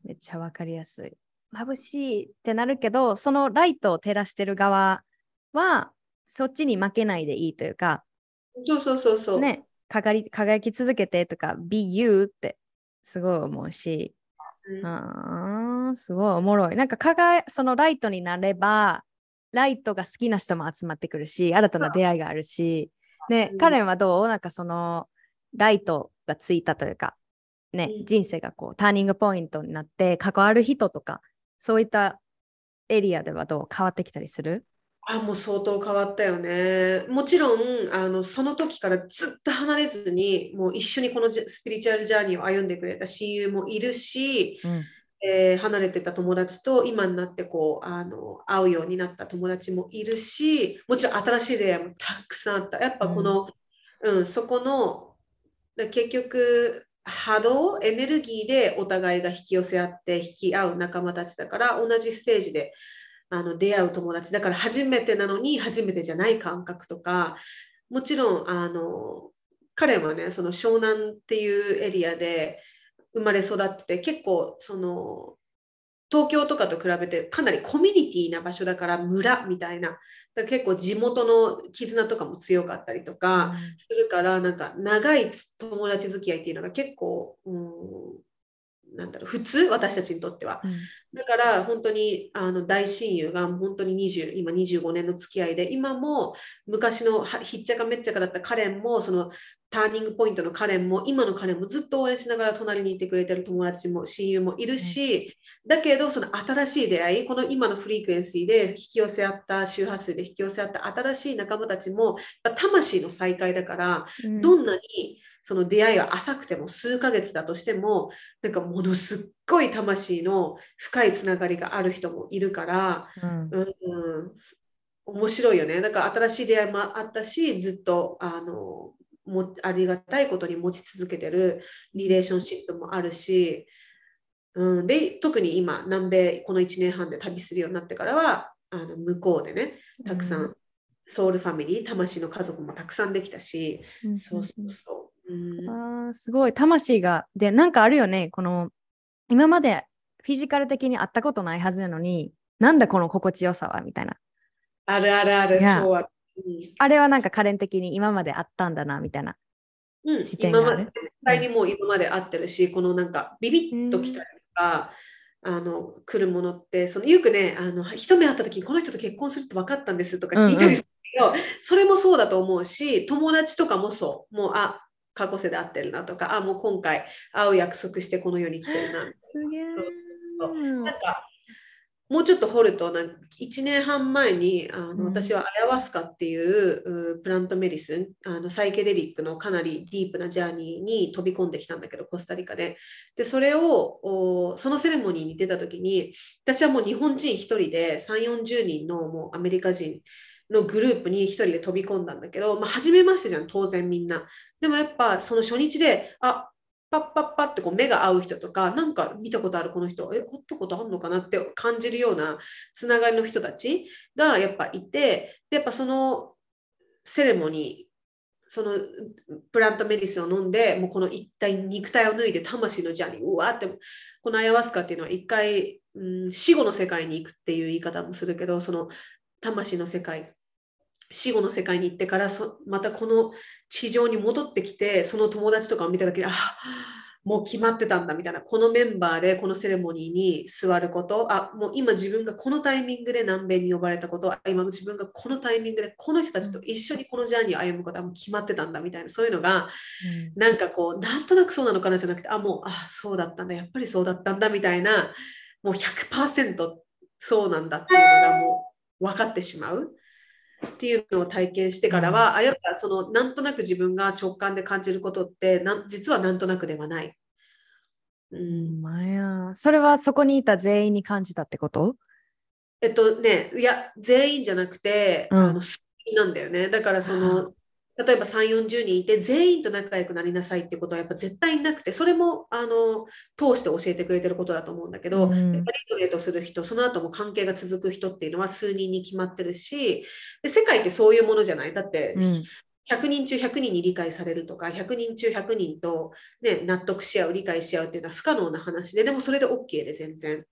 めっちゃわかりやすい。眩しいってなるけど、そのライトを照らしてる側は、そっちに負けないでいいというか、そうそうそうそう。ね、輝り輝き続けてとか、be you ってすごい思うし、うんあーすごいおもろい。なんか輝そのライトになれば、ライトが好きな人も集まってくるし、新たな出会いがあるし、ね、うん。カレンはどう？なんかそのライトがついたというか、ね、うん。人生がこうターニングポイントになって関わる人とか、そういったエリアではどう？変わってきたりする？あ、もう相当変わったよね。もちろん、あのその時からずっと離れずに、もう一緒にこのスピリチュアルジャーニーを歩んでくれた親友もいるし、うんえー離れてた友達と今になってこうあの会うようになった友達もいるし、もちろん新しい出会いもたくさんあった。やっぱこの、うんそこのだ結局波動、エネルギーでお互いが引き寄せ合って引き合う仲間たちだから同じステージであの出会う友達だから初めてなのに初めてじゃない感覚とかもちろんあの彼はねその湘南っていうエリアで生まれ育ってて結構その東京とかと比べてかなりコミュニティな場所だから村みたいな。だから結構地元の絆とかも強かったりとか、するからなんか長い友達付き合いっていうのが結構、うん、なんだろう普通私たちにとっては。うん。だから本当にあの大親友が本当に20今25年の付き合いで今も昔のはひっちゃかめっちゃかだったカレンもそのターニングポイントのカレンも今のカレンもずっと応援しながら隣にいてくれてる友達も親友もいるし、だけどその新しい出会いこの今のフリークエンシーで引き寄せ合った周波数で引き寄せ合った新しい仲間たちも魂の再会だからうん。どんなにその出会いが浅くても数ヶ月だとしてもなんかものすっごい魂の深いつながりがある人もいるから、うん。うんうん、面白いよね。だから新しい出会いもあったしずっとあのもありがたいことに持ち続けてるリレーションシップもあるし、うん、で特に今南米この1年半で旅するようになってからはあの向こうでねたくさん、ソウルファミリー魂の家族もたくさんできたし、うんそうそうそう。うん。あーすごい。魂がでなんかあるよねこの今までフィジカル的に会ったことないはずなのになんだこの心地よさはみたいな。あるあるある、いや。超あれはなんか可憐的に今まであったんだなみたいな。うん、視点がある。今まで絶対にもう今まで会ってるし、このなんかビビッときたりとか、あの来るものってそのよくねあの一目会った時にこの人と結婚するって分かったんですとか聞いたりするけど、それもそうだと思うし友達とかもそう。もうあ過去世で会ってるなとかあもう今回会う約束してこの世に来てるなすげえなんかもうちょっと掘るとなんか1年半前にあうん。の私はアヤワスカっていううプラントメディスンあのサイケデリックのかなりディープなジャーニーに飛び込んできたんだけどコスタリカで。でそれをおそのセレモニーに出た時に私はもう日本人1人で3 4 0人のもうアメリカ人のグループに1人で飛び込んだんだけど、まあ、初めましてじゃん当然みんな。でもやっぱその初日であパッパッパってこう目が合う人とか、なんか見たことあるこの人、え、会ったことあるのかなって感じるようなつながりの人たちがやっぱいて、でやっぱそのセレモニー、そのプラントメディスンを飲んで、もうこの一体肉体を脱いで魂のジャーニー、うわーって、このアヤワスカっていうのは一回、うん、死後の世界に行くっていう言い方もするけど、その魂の世界、死後の世界に行ってからそまたこの地上に戻ってきてその友達とかを見た時にあもう決まってたんだみたいな。このメンバーでこのセレモニーに座ることあもう今自分がこのタイミングで南米に呼ばれたことあ今自分がこのタイミングでこの人たちと一緒にこのジャーニーを歩むことはもう決まってたんだみたいな。そういうのがなんかこうなんとなくそうなのかなじゃなくてあもうあそうだったんだ。やっぱりそうだったんだみたいなもう100%そうなんだっていうのがもう分かってしまう。っていうのを体験してからは、あやっぱそのなんとなく自分が直感で感じることってなん実はなんとなくではない。ううんん、まや。それはそこにいた全員に感じたってこと？えっとね、いや、全員じゃなくて、うん。あのなんだよね。だからその例えば3、40人いて全員と仲良くなりなさいってことはやっぱ絶対なくて、それもあの通して教えてくれてることだと思うんだけど、うん、やっぱりトレートする人、その後も関係が続く人っていうのは数人に決まってるし、で世界ってそういうものじゃない。だって、100人中100人に理解されるとか、100人中100人と、ね、納得し合う、理解し合うっていうのは不可能な話で、でもそれで OK で全然。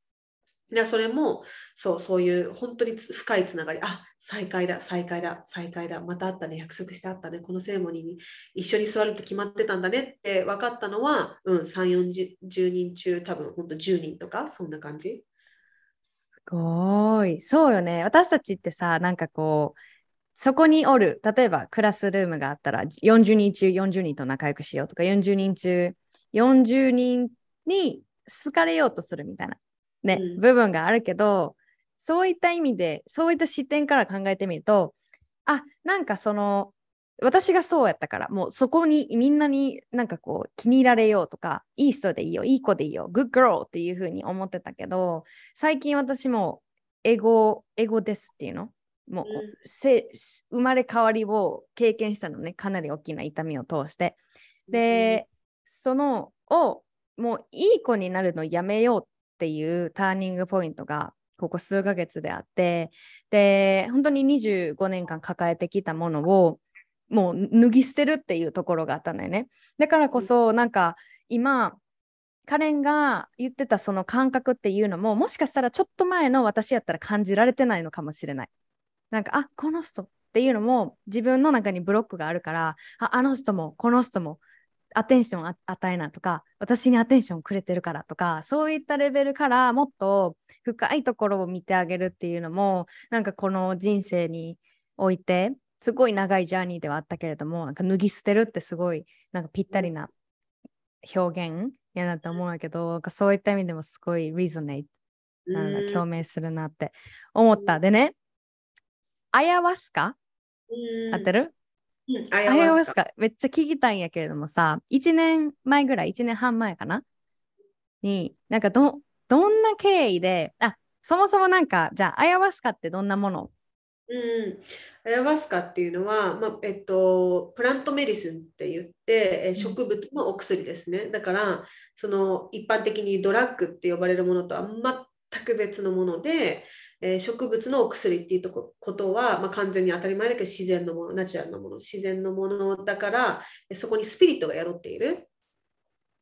でそれもそうそういう本当に深いつながり。あ再会だ再会だ再会だ。また会ったね。約束してあったね。このセレモニーに一緒に座るって決まってたんだね。って分かったのは、うん、3 4 0人中多分本当10人とかそんな感じ。すごい。そうよね。私たちってさなんかこうそこにおる例えばクラスルームがあったら40人中40人と仲良くしようとか40人中40人に好かれようとするみたいな。ね、うん、部分があるけどそういった意味でそういった視点から考えてみるとあなんかその私がそうやったからもうそこにみんなになんかこう気に入られようとかいい人でいいよいい子でいいよ good girl っていう風に思ってたけど最近私もエゴエゴですっていうの？もう、うん、せ生まれ変わりを経験したのねかなり大きな痛みを通して。で、うん、そのをもういい子になるのやめようっていうターニングポイントがここ数ヶ月であってで本当に25年間抱えてきたものをもう脱ぎ捨てるっていうところがあったんだよね。だからこそなんか今カレンが言ってたその感覚っていうのももしかしたらちょっと前の私やったら感じられてないのかもしれない。なんかあこの人っていうのも自分の中にブロックがあるからああの人もこの人もアテンション与えなとか私にアテンションくれてるからとかそういったレベルからもっと深いところを見てあげるっていうのもなんかこの人生においてすごい長いジャーニーではあったけれどもなんか脱ぎ捨てるってすごいなんかぴったりな表現やなと思うんだけどそういった意味でもすごいリゾネイトなんだ共鳴するなって思った。でねアヤワスカ合ってる？うん、あやわすかめっちゃ聞きたいんやけれどもさ1年前ぐらい1年半前かな？になんかどどんな経緯であそもそもなんかじゃあアヤワスカってどんなもの？うん、アヤワスカっていうのは、まあえっと、プラントメディスンって言って、植物のお薬ですね。だから、その一般的にドラッグって呼ばれるものとは全く別のもので、えー、植物のお薬っていうとことは、まあ、完全に当たり前だけど自然のもの、ナチュラルなもの、自然のものだから、そこにスピリットが宿っている。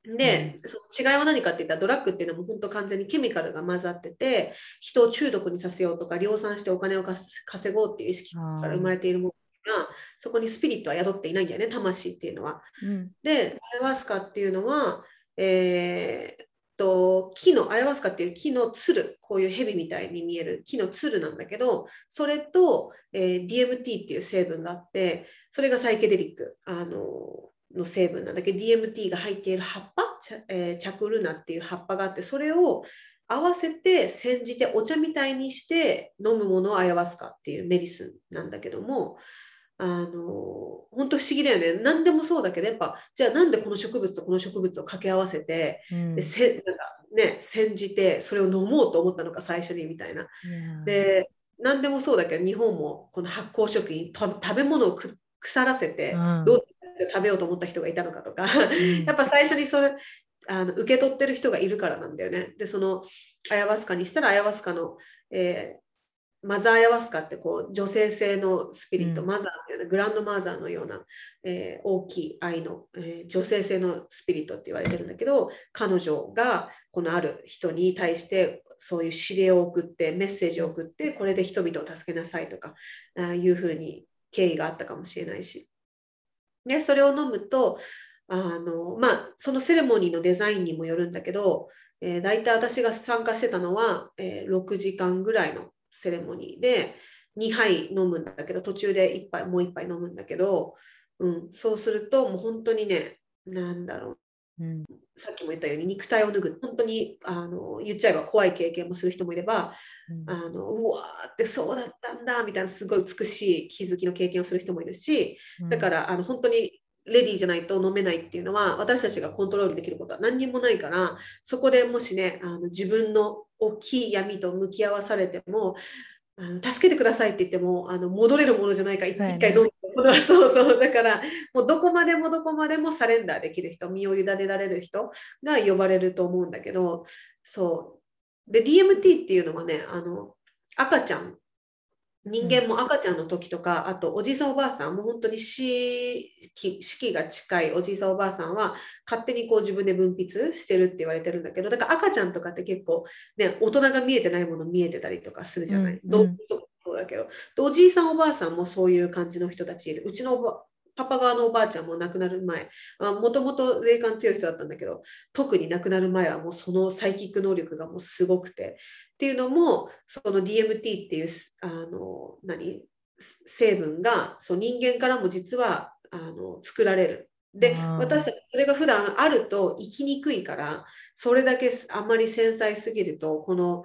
で、うん、その違いは何かって言ったらドラッグっていうのも本当完全にケミカルが混ざってて人を中毒にさせようとか量産してお金を稼ごうっていう意識から生まれているものがそこにスピリットは宿っていないんだよね魂っていうのは。うん、でアイワスカっていうのは、えー、と木のアヤワスカっていう木のつるこういう蛇みたいに見える木のつるなんだけどそれと、えー、DMT っていう成分があってそれがサイケデリックあのの成分なんだけど DMT が入っている葉っぱ、えー、チャクルナっていう葉っぱがあってそれを合わせて煎じてお茶みたいにして飲むものをアヤワスカっていうメディスンなんだけどもあの本当不思議だよね。何でもそうだけどやっぱじゃあなんでこの植物とこの植物を掛け合わせて、うん、でせなんかね煎じてそれを飲もうと思ったのか最初にみたいな。で何でもそうだけど日本もこの発酵食品食べ物を腐らせて、どう食べようと思った人がいたのかとか、うん、やっぱ最初にそれあの受け取ってる人がいるからなんだよね。でそのアヤワスカにしたらアヤワスカの、えマザー・ヤワスカってこう女性性のスピリット、うん、マザーっていうねグランドマザーのような、えー、大きい愛の、えー、女性性のスピリットって言われてるんだけど彼女がこのある人に対してそういう指令を送ってメッセージを送ってこれで人々を助けなさいとかあいうふうに経緯があったかもしれないし。でそれを飲むとあのまあそのセレモニーのデザインにもよるんだけど、えー、大体私が参加してたのは、えー、6時間ぐらいのセレモニーで2杯飲むんだけど途中で1杯もう1杯飲むんだけど、うん、そうするともう本当にねなんだろう、うん、さっきも言ったように肉体を脱ぐ。本当にあの言っちゃえば怖い経験もする人もいれば、うん、あのうわーってそうだったんだみたいなすごい美しい気づきの経験をする人もいるし、だからあの本当にレディーじゃないと飲めないっていうのは私たちがコントロールできることは何にもないからそこでもしねあの自分の大きい闇と向き合わされてもああの助けてくださいって言ってもあの戻れるものじゃないから一回飲んでそうそう。だからもうどこまでもどこまでもサレンダーできる人身を委ねられる人が呼ばれると思うんだけどそう。で DMT っていうのはねあの赤ちゃん人間も赤ちゃんの時とか、あとおじいさんおばあさんもう本当に死期が近いおじいさんおばあさんは勝手にこう自分で分泌してるって言われてるんだけどだから赤ちゃんとかって結構ね大人が見えてないもの見えてたりとかするじゃない、うん。動物とかもそうだけど。でおじいさんおばあさんもそういう感じの人たちいる。うちのおばパパ側のおばあちゃんも亡くなる前もともと霊感強い人だったんだけど特に亡くなる前はもうそのサイキック能力がもうすごくてっていうのもその DMT っていうあの何成分がそう人間からも実はあの作られる。で私たちそれが普段あると生きにくいからそれだけあんまり繊細すぎるとこの、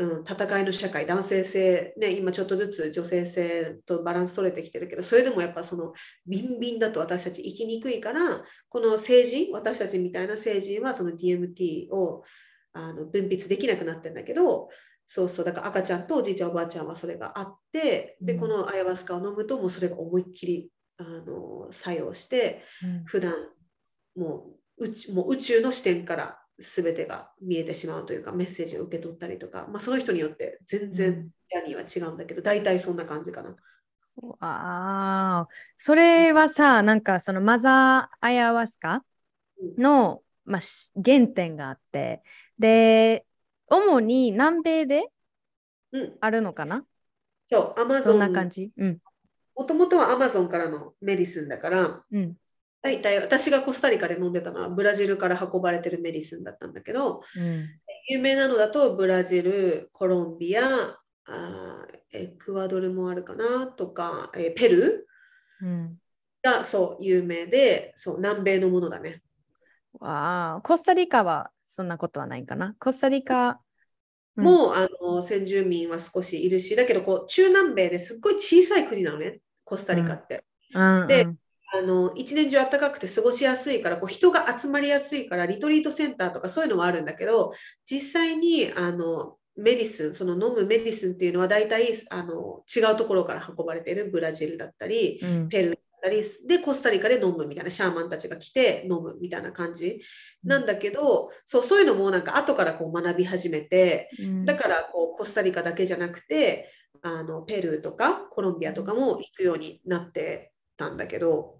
うん、戦いの社会男性性、ね、今ちょっとずつ女性性とバランス取れてきてるけどそれでもやっぱそのビンビンだと私たち生きにくいからこの成人私たちみたいな成人はその DMT をあの分泌できなくなってるんだけどそうそうだから赤ちゃんとおじいちゃんおばあちゃんはそれがあってでうん。このアヤワスカを飲むともうそれが思いっきりあの作用してうん。普段もう宇宙もう宇宙の視点から全てが見えてしまうというかメッセージを受け取ったりとか、まあ、その人によって全うん。然ジャニーは違うんだけど、大体そんな感じかな。ああ、それはさ、なんかそのマザーアヤワスカの、まあ、し原点があって、で、主に南米でうん、あるのかな？そう、アマゾンそんな感じ？うん。もともとはアマゾンからのメディスンだから、うん。大体私がコスタリカで飲んでたのはブラジルから運ばれてるメディスンだったんだけど、うん。有名なのだとブラジル、コロンビア、あーエクアドルもあるかなとか、えーペルうん。ーがそう有名で、そう南米のものだね。わあ、コスタリカはそんなことはないかな。コスタリカ、うんもうあの先住民は少しいるし、だけどこう中南米ですっごい小さい国なのね、コスタリカって。うん、でうんあの一年中暖かくて過ごしやすいからこう人が集まりやすいからリトリートセンターとかそういうのもあるんだけど実際にあのメディスンその飲むメディスンっていうのは大体あの違うところから運ばれているブラジルだったりうん。ペルーだったりでコスタリカで飲むみたいなシャーマンたちが来て飲むみたいな感じなんだけど、そうそういうのもなんか後からこう学び始めてうん。だからこうコスタリカだけじゃなくてあのペルーとかコロンビアとかも行くようになってたんだけど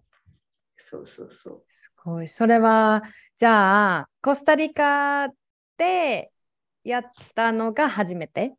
そうそうそう。すごい。それは、じゃあ、コスタリカでやったのが初めて？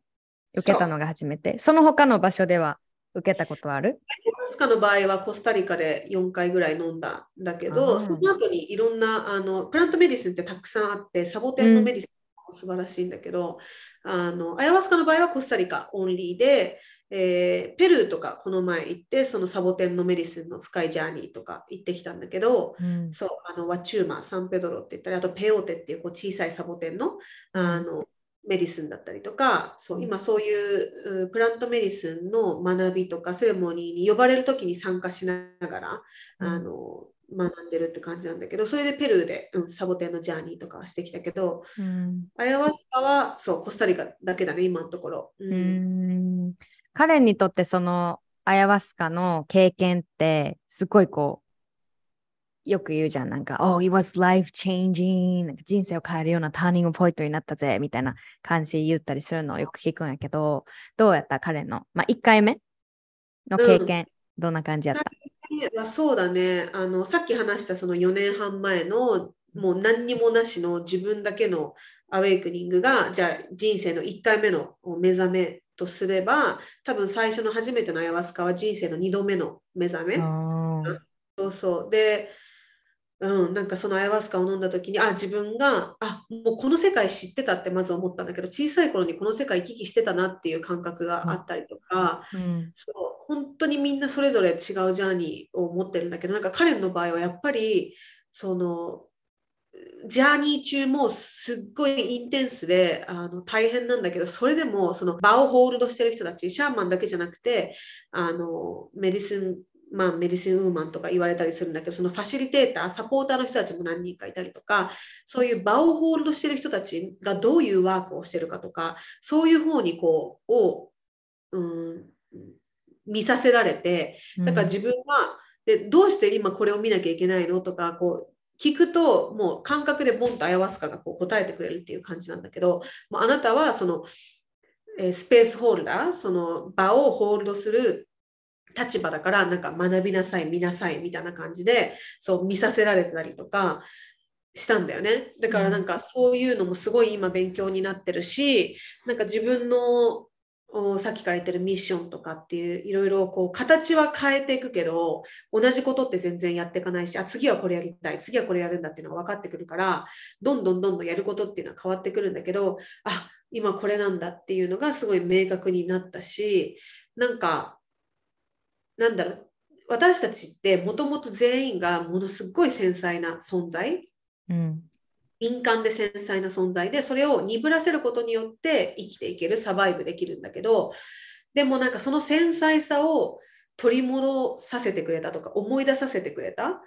受けたのが初めて？その他の場所では受けたことある？アヤワスカの場合はコスタリカで4回ぐらい飲んだんだけど、あーその後にいろんなあの plant medicine ってたくさんあって、サボテンの medicine も素晴らしいんだけど、あのアヤワスカの場合はコスタリカオンリーで、えーペルーとかこの前行って、そのサボテンの medicine の深い journey とか行ってきたんだけど、うん。そうあのワチューマ、サンペドロって言ったり、あとペヨーテっていうこう小さいサボテンのあのメディスンだったりとか、そううん。今そういううプラントメディスンの学びとかセレモニーに呼ばれるときに参加しながら、うん。あの学んでるって感じなんだけど、それでペルーで、うん、サボテンのジャーニーとかはしてきたけど、うん。アヤワスカはそうコスタリカだけだね、今のところ。ううんんカレンにとってそのアヤワスカの経験ってすごいこうよく言うじゃん。なんか「Oh, it was life changing」なんか人生を変えるようなターニングポイントになったぜみたいな感じで言ったりするのをよく聞くんやけどどうやった彼の、まあ、1回目の経験、どんな感じやった？そうだね。あの、さっき話したその4年半前のもう何にもなしの自分だけのアウェイクニングが、じゃあ人生の1回目の目覚めとすれば、多分最初の初めてのアヤワスカは人生の2度目の目覚め。そうそう。で、うん、なんかそのアヤワスカを飲んだ時に、あ、自分が、あ、もうこの世界知ってたってまず思ったんだけど、小さい頃にこの世界行き来してたなっていう感覚があったりとか、うんそう本当にみんなそれぞれ違うジャーニーを持ってるんだけどなんか彼の場合はやっぱりそのジャーニー中もすっごいインテンスであの大変なんだけどそれでもその場をホールドしてる人たちシャーマンだけじゃなくてあのメディスンマンメディスンウーマンとか言われたりするんだけどそのファシリテーターサポーターの人たちも何人かいたりとかそういう場をホールドしてる人たちがどういうワークをしてるかとかそういう方にこうをうん、見させられてだから自分は、でどうして今これを見なきゃいけないのとかこう聞くともう感覚でボンとアヤワスカがこう答えてくれるっていう感じなんだけどもうあなたはその、えスペースホルダーその場をホールドする立場だからなんか学びなさい見なさいみたいな感じでそう見させられたりとかしたんだよね。だからなんかそういうのもすごい今勉強になってるしなんか自分のさっきから言ってるミッションとかっていういろいろこう形は変えていくけど同じことって全然やっていかないしあ次はこれやりたい次はこれやるんだっていうのが分かってくるからどんどんどんどんやることっていうのは変わってくるんだけどあ今これなんだっていうのがすごい明確になったしなんかなんだろう私たちってもともと全員がものすごい繊細な存在。うん。敏感で繊細な存在でそれを鈍らせることによって生きていけるサバイブできるんだけどでもなんかその繊細さを取り戻させてくれたとか思い出させてくれた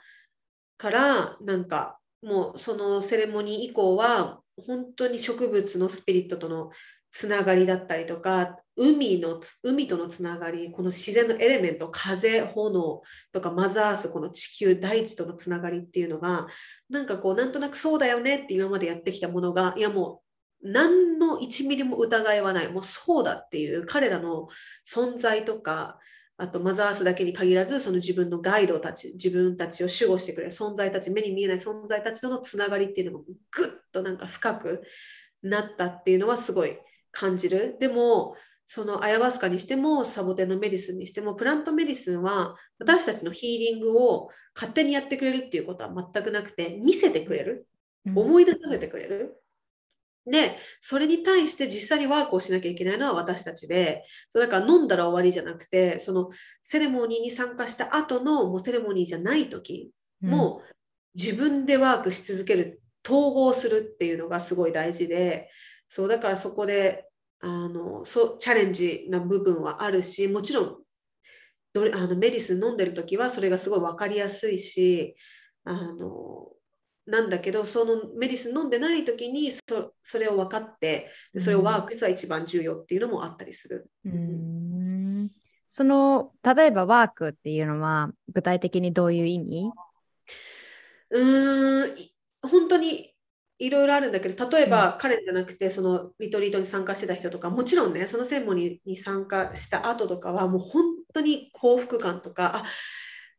からなんかもうそのセレモニー以降は本当に植物のスピリットとのつながりだったりとか海の海とのつながりこの自然のエレメント風炎とかマザースこの地球大地とのつながりっていうのがなんかこうなんとなくそうだよねって今までやってきたものがいやもう何の1ミリも疑いはない。もうそうだっていう彼らの存在とかあとマザースだけに限らずその自分のガイドたち自分たちを守護してくれる存在たち目に見えない存在たちとのつながりっていうのがぐっとなんか深くなったっていうのはすごい感じる。でもそのアヤバスカにしてもサボテンのメディスンにしてもプラントメディスンは私たちのヒーリングを勝手にやってくれるっていうことは全くなくて見せてくれる。思い出させてくれる。で、それに対して実際にワークをしなきゃいけないのは私たちで、そうだから飲んだら終わりじゃなくて、そのセレモニーに参加した後のもうセレモニーじゃない時も自分でワークし続ける、統合するっていうのがすごい大事で、そうだからそこであのそうチャレンジな部分はあるし、もちろんどれあのメディスン飲んでる時はそれがすごい分かりやすいし、あのなんだけどそのメディスン飲んでない時にそそれを分かってでそれをワークが一番重要っていうのもあったりする。うーん。その例えばワークっていうのは具体的にどういう意味？うーんい本当にいろいろあるんだけど例えば、彼じゃなくてそのリトリートに参加してた人とかもちろんねそのセレモニーに参加した後とかはもう本当に幸福感とかあ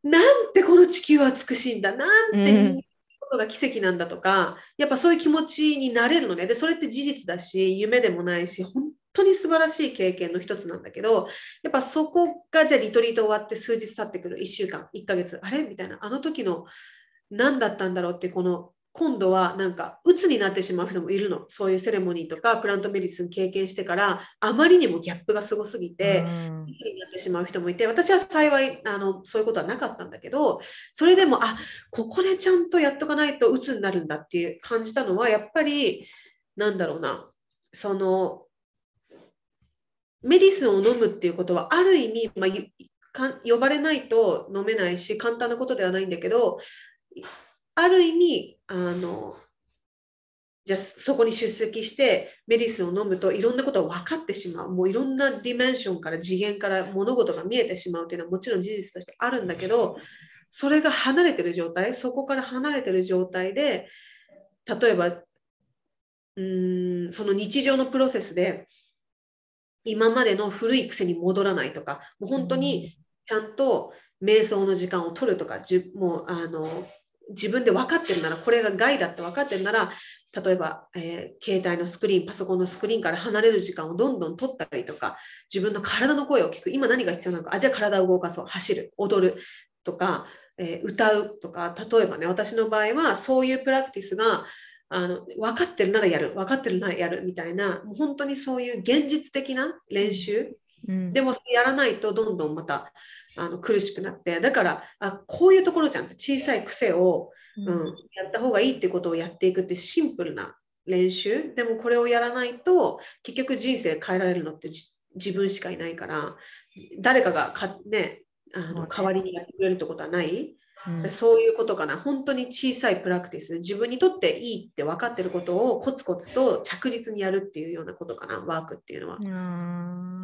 なんてこの地球は美しいんだなんて人間のことが奇跡なんだとか、やっぱそういう気持ちになれるのね。でそれって事実だし夢でもないし本当に素晴らしい経験の一つなんだけどやっぱそこがじゃあリトリート終わって数日経ってくる1週間1ヶ月あれ？みたいなあの時の何だったんだろうってこの今度はなんか鬱になってしまう人もいるの。そういうセレモニーとかプラントメディスン経験してからあまりにもギャップがすごすぎて、うん。鬱になってしまう人もいて私は幸いあのそういうことはなかったんだけどそれでもあここでちゃんとやっとかないと鬱になるんだっていう感じたのはやっぱりなんだろうなその medicine を飲むっていうことはある意味、まあ、呼ばれないと飲めないし簡単なことではないんだけどある意味あのじゃあそこに出席して medicine を飲むといろんなことが分かってしまう。もういろんな dimension から次元から物事が見えてしまうっていうのはもちろん事実としてあるんだけどそれが離れてる状態そこから離れてる状態で例えばうーんその日常のプロセスで今までの古い癖に戻らないとかもう本当にちゃんと瞑想の時間を取るとかじゅもうあの自分で分かってるならこれが害だって分かってるなら例えば、えー携帯のスクリーンパソコンのスクリーンから離れる時間をどんどん取ったりとか自分の体の声を聞く。今何が必要なのか。あじゃあ体を動かそう。走る。踊るとか、えー歌うとか。例えばね私の場合はそういうプラクティスがあの分かってるならやる。分かってるならやるみたいなもう本当にそういう現実的な練習うん。でもやらないとどんどんまたあの苦しくなって。だからあこういうところじゃん。って小さい癖を、うん。やった方がいいってことをやっていくってシンプルな練習。でもこれをやらないと結局人生変えられるのってじ自分しかいないから誰かがか、ね、あの代わりにやってくれるってことはないうんそういうことかな。本当に小さいプラクティス。自分にとっていいって分かってることをコツコツと着実にやるっていうようなことかな。ワークっていうのは。うー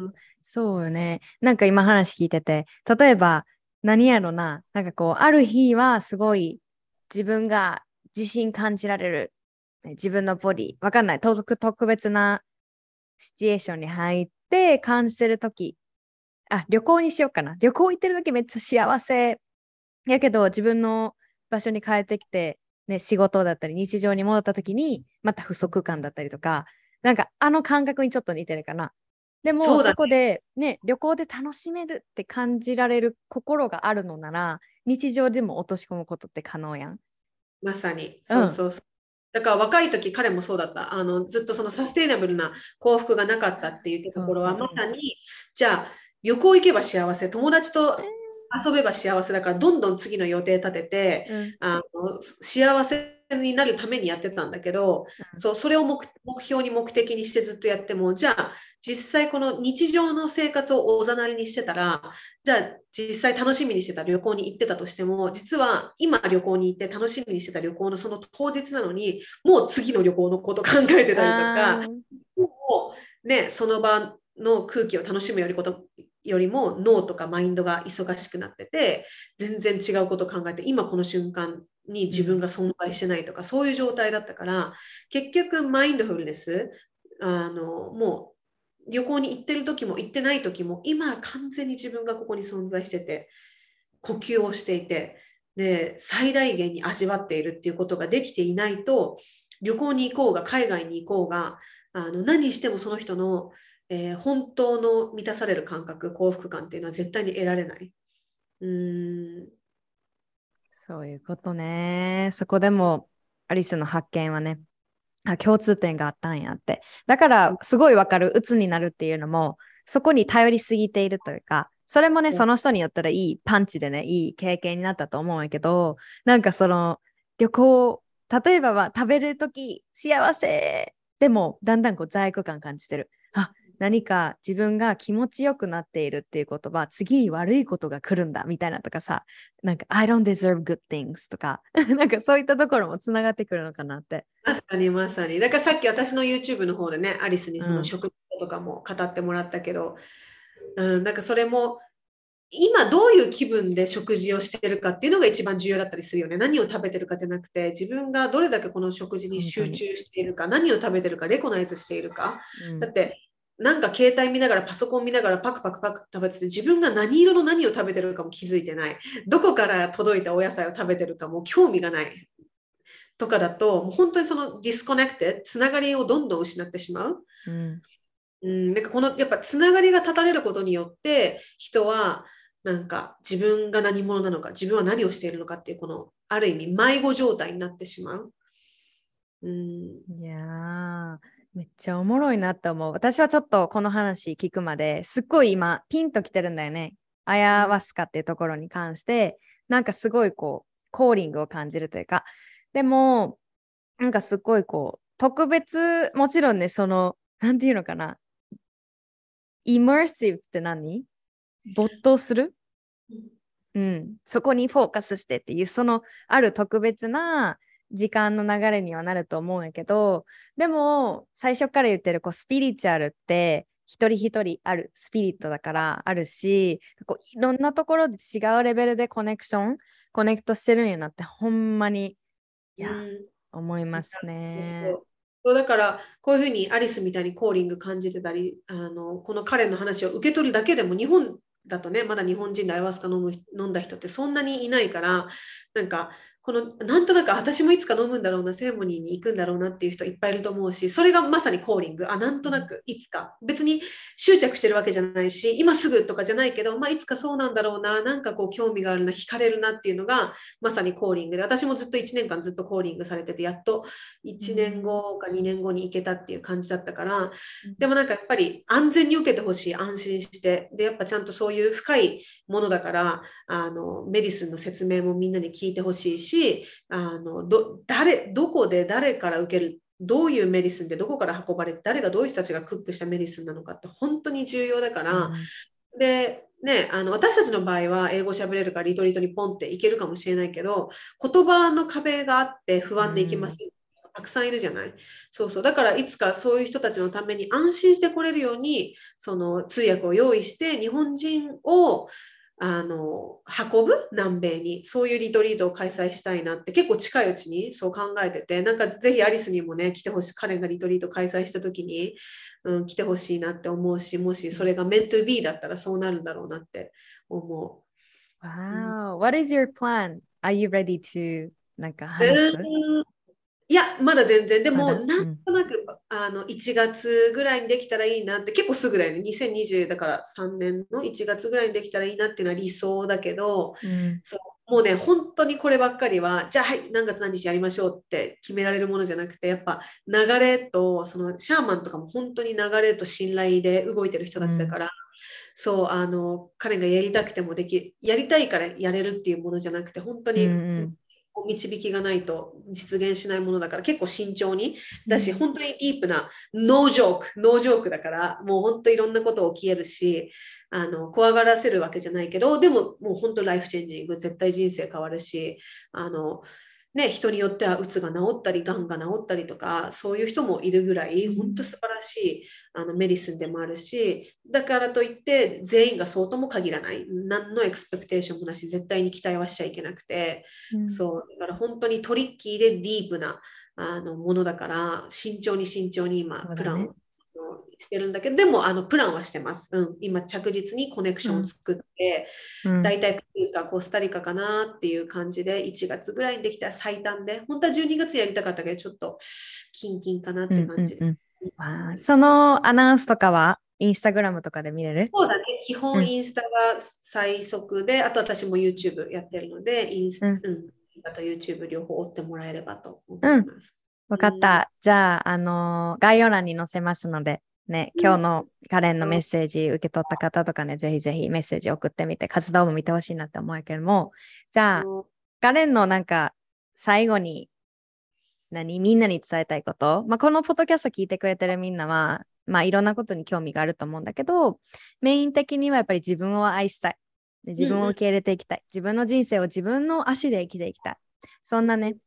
んそうよね。なんか今話聞いてて、例えば何やろな、なんかこう、ある日はすごい自分が自信感じられる。ね自分のボディ、わかんない。特特別なシチュエーションに入って感じてるとき、あ、旅行にしようかな。旅行行ってるときめっちゃ幸せ。やけど自分の場所に帰ってきて、ね、仕事だったり日常に戻ったときにまた不足感だったりとか、なんかあの感覚にちょっと似てるかな。でもそ,、ねこでね旅行で楽しめるって感じられる心があるのなら日常でも落とし込むことって可能やん。まさに。うんそうそうそう。だから若い時彼もそうだった。あのずっとそのサステイナブルな幸福がなかったっていうところはまさに、じゃあ旅行行けば幸せ、友達と遊べば幸せだからどんどん次の予定立てて、うん。あの幸せになるためにやってたんだけど、うん。そうそれを目目標に目的にしてずっとやってもじゃあ実際この日常の生活をおざなりにしてたらじゃあ実際楽しみにしてた旅行に行ってたとしても実は今旅行に行って楽しみにしてた旅行のその当日なのにもう次の旅行のこと考えてたりとかもうねその場の空気を楽しむよりことよりも脳とかマインドが忙しくなってて全然違うことを考えて今この瞬間に自分が存在してないとか、そういう状態だったから結局マインドフルネスあのもう旅行に行ってる時も行ってない時も今完全に自分がここに存在してて呼吸をしていてで最大限に味わっているっていうことができていないと旅行に行こうが海外に行こうがあの何してもその人の、えー本当の満たされる感覚幸福感っていうのは絶対に得られない。うーんそういうことね。そこでもアリスの発見はね、あ共通点があったんやって。だからすごいわかる、鬱になるっていうのも、そこに頼りすぎているというか、それもね、うんその人によったらいいパンチでね、いい経験になったと思うんやけど、なんかその旅行、例えばは食べるとき幸せでもだんだんこう罪悪感感じてる。あ何か自分が気持ちよくなっているっていうことは次に悪いことが来るんだみたいなとかさなんか I don't deserve good things とか なんかそういったところもつながってくるのかなって。まさにまさに。だからさっき私の YouTube の方でね、アリスにそうんの食とかも語ってもらったけど、うん、なんかそれも今どういう気分で食事をしてるかっていうのが一番重要だったりするよね。何を食べてるかじゃなくて、自分がどれだけこの食事に集中しているか、何を食べてるか、 recognize しているか。うんだって、なんか携帯見ながらパソコン見ながらパクパクパク食べてて自分が何色の何を食べてるかも気づいてない。どこから届いたお野菜を食べてるかも興味がない。とかだともう本当にその disconnected つながりをどんどん失ってしまう、うん。うん、なんかこのやっぱつながりが断たれることによって人はなんか自分が何者なのか自分は何をしているのかっていうこのある意味迷子状態になってしまう、うん、いやーめっちゃおもろいなって思う。私はちょっとこの話聞くまですっごい今ピンときてるんだよね。アヤワスカっていうところに関してなんかすごいこうコーリングを感じるというか。でもなんかすっごいこう特別もちろんねそのなんていうのかな。イマーシブって何？没頭する？うん、そこにフォーカスしてっていうそのある特別な時間の流れにはなると思うんやけどでも最初から言ってるこうスピリチュアルって一人一人あるスピリットだからあるしこういろんなところで違うレベルでコネクションコネクトしてるんやなってほんまにいや、うん思いますねそう。だからこういうふうにアリスみたいにコーリング感じてたりあのこの彼の話を受け取るだけでも日本だとねまだ日本人でアイワスカ飲む飲んだ人ってそんなにいないからなんかこのなんとなく私もいつか飲むんだろうなセレモニーに行くんだろうなっていう人いっぱいいると思うしそれがまさにコーリング。あなんとなくいつか。別に執着してるわけじゃないし今すぐとかじゃないけど、まあ、いつかそうなんだろうななんかこう興味があるな惹かれるなっていうのがまさにコーリングで。私もずっと1年間ずっとコーリングされててやっと1年後か2年後に行けたっていう感じだったから。でもなんかやっぱり安全に受けてほしい安心して。でやっぱちゃんとそういう深いものだからあのメディスンの説明もみんなに聞いてほしいしあのど誰どこで誰から受けるどういうメディスンでどこから運ばれて誰がどういう人たちがクックしたメディスンなのかって本当に重要だから、でね、あの私たちの場合は英語喋れるからリトリートにポンっていけるかもしれないけど言葉の壁があって不安でいきません、たくさんいるじゃない。そうそう。だからいつかそういう人たちのために安心してこれるようにその通訳を用意して日本人をあの運ぶ南米にそういうリトリートを開催したいなって結構近いうちにそう考えててなんかぜひアリスにもね来てほしい彼がリトリート開催した時に、うん、来てほしいなって思うしもしそれがメント to be だったらそうなるんだろうなって思う。Wow, what is your plan? Are you ready to なんか話す、いや、まだ全然。でも、なんとなく、あの1月ぐらいにできたらいいなって、結構すぐだよね。2020だから3年の1月ぐらいにできたらいいなっていうのは理想だけど、うん、そうもうね、本当にこればっかりは、じゃあ、はい、何月何日やりましょうって決められるものじゃなくて、やっぱ流れと、そのシャーマンとかも本当に流れと信頼で動いてる人たちだから、うん、そう、あの、彼がやりたくてもでき、やりたいからやれるっていうものじゃなくて、本当に、うん導きがないと実現しないものだから結構慎重に。だし、本当にディープなノージョークノージョークだからもう本当いろんなこと起きえるしあの怖がらせるわけじゃないけどでももう本当ライフチェンジング絶対人生変わるしあのね、人によってはうつが治ったりがんが治ったりとかそういう人もいるぐらい本当素晴らしいあのメディスンでもあるしだからといって全員がそうとも限らない。何のエクスペクテーションもなし絶対に期待はしちゃいけなくて、うん、そうだから本当にトリッキーでディープなあのものだから慎重に慎重に今プランをしてるんだけど、でもあのプランはしてます、うん。今着実にコネクションを作って、うん、大体ペルーかコスタリカかなっていう感じで1月ぐらいにできたら最短で、本当は12月やりたかったけど、ちょっとキンキンかなって感じで。うんうんうん、そのアナウンスとかはインスタグラムとかで見れる？そうだね。基本インスタが最速で、うん、あと私も YouTube やってるので、インスタ、うん、と YouTube 両方追ってもらえればと思います。わかった。じゃあ、あのー、概要欄に載せますので、ね、今日のカレンのメッセージ受け取った方とかね、ぜひぜひメッセージ送ってみて、活動も見てほしいなって思うけども、じゃあ、カレンのなんか最後に何みんなに伝えたいこと、まあ、このポッドキャスト聞いてくれてるみんなは、まあ、いろんなことに興味があると思うんだけど、メイン的にはやっぱり自分を愛したい。自分を受け入れていきたい。自分の人生を自分の足で生きていきたい。そんなね、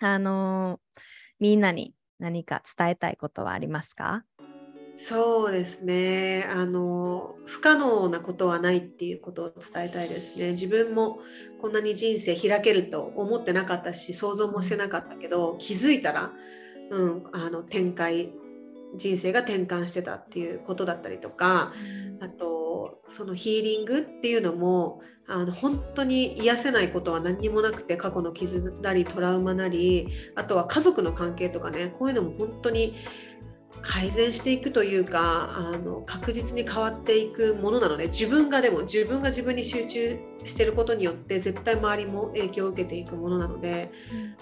あのー、みんなに何か伝えたいことはありますか？そうですね。あの不可能なことはないっていうことを伝えたいですね。自分もこんなに人生開けると思ってなかったし想像もしてなかったけど気づいたら、うん、あの展開人生が転換してたっていうことだったりとか、あとそのヒーリングっていうのもあの本当に癒せないことは何にもなくて過去の傷なりトラウマなりあとは家族の関係とかねこういうのも本当に改善していくというかあの確実に変わっていくものなので自分がでも自分が自分に集中してることによって絶対周りも影響を受けていくものなので、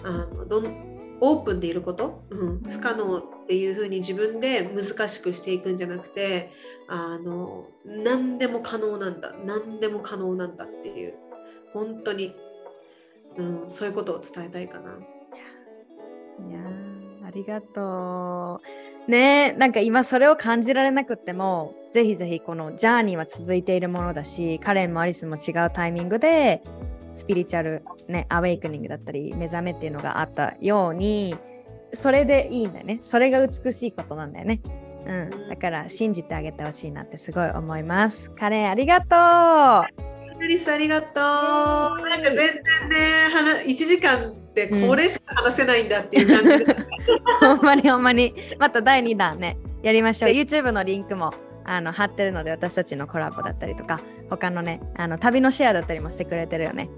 うん、あのどんオープンでいること、うん、不可能っていうふうに自分で難しくしていくんじゃなくてあの何でも可能なんだ何でも可能なんだっていう本当に、うん、そういうことを伝えたいかな。いやありがとう。ね。なんか今それを感じられなくってもぜひぜひこのジャーニーは続いているものだしカレンもアリスも違うタイミングでスピリチュアル、ね、アウェイクニングだったり目覚めっていうのがあったようにそれでいいんだよね。それが美しいことなんだよね。うん、だから信じてあげてほしいなってすごい思います。カレンありがとう。ナリスありがとう。なんか全然ね、1時間ってこれしか話せないんだっていう感じで。うん、ほんまにほんまに。また第2弾ね、やりましょう。YouTube のリンクもあの貼ってるので、私たちのコラボだったりとか、他のね、あの旅のシェアだったりもしてくれてるよね。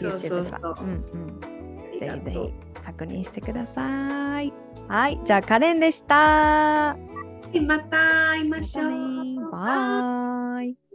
うん、YouTube さ。うんうん。ぜひぜひ確認してください。はい、じゃあカレンでした。また会いましょう。バイ。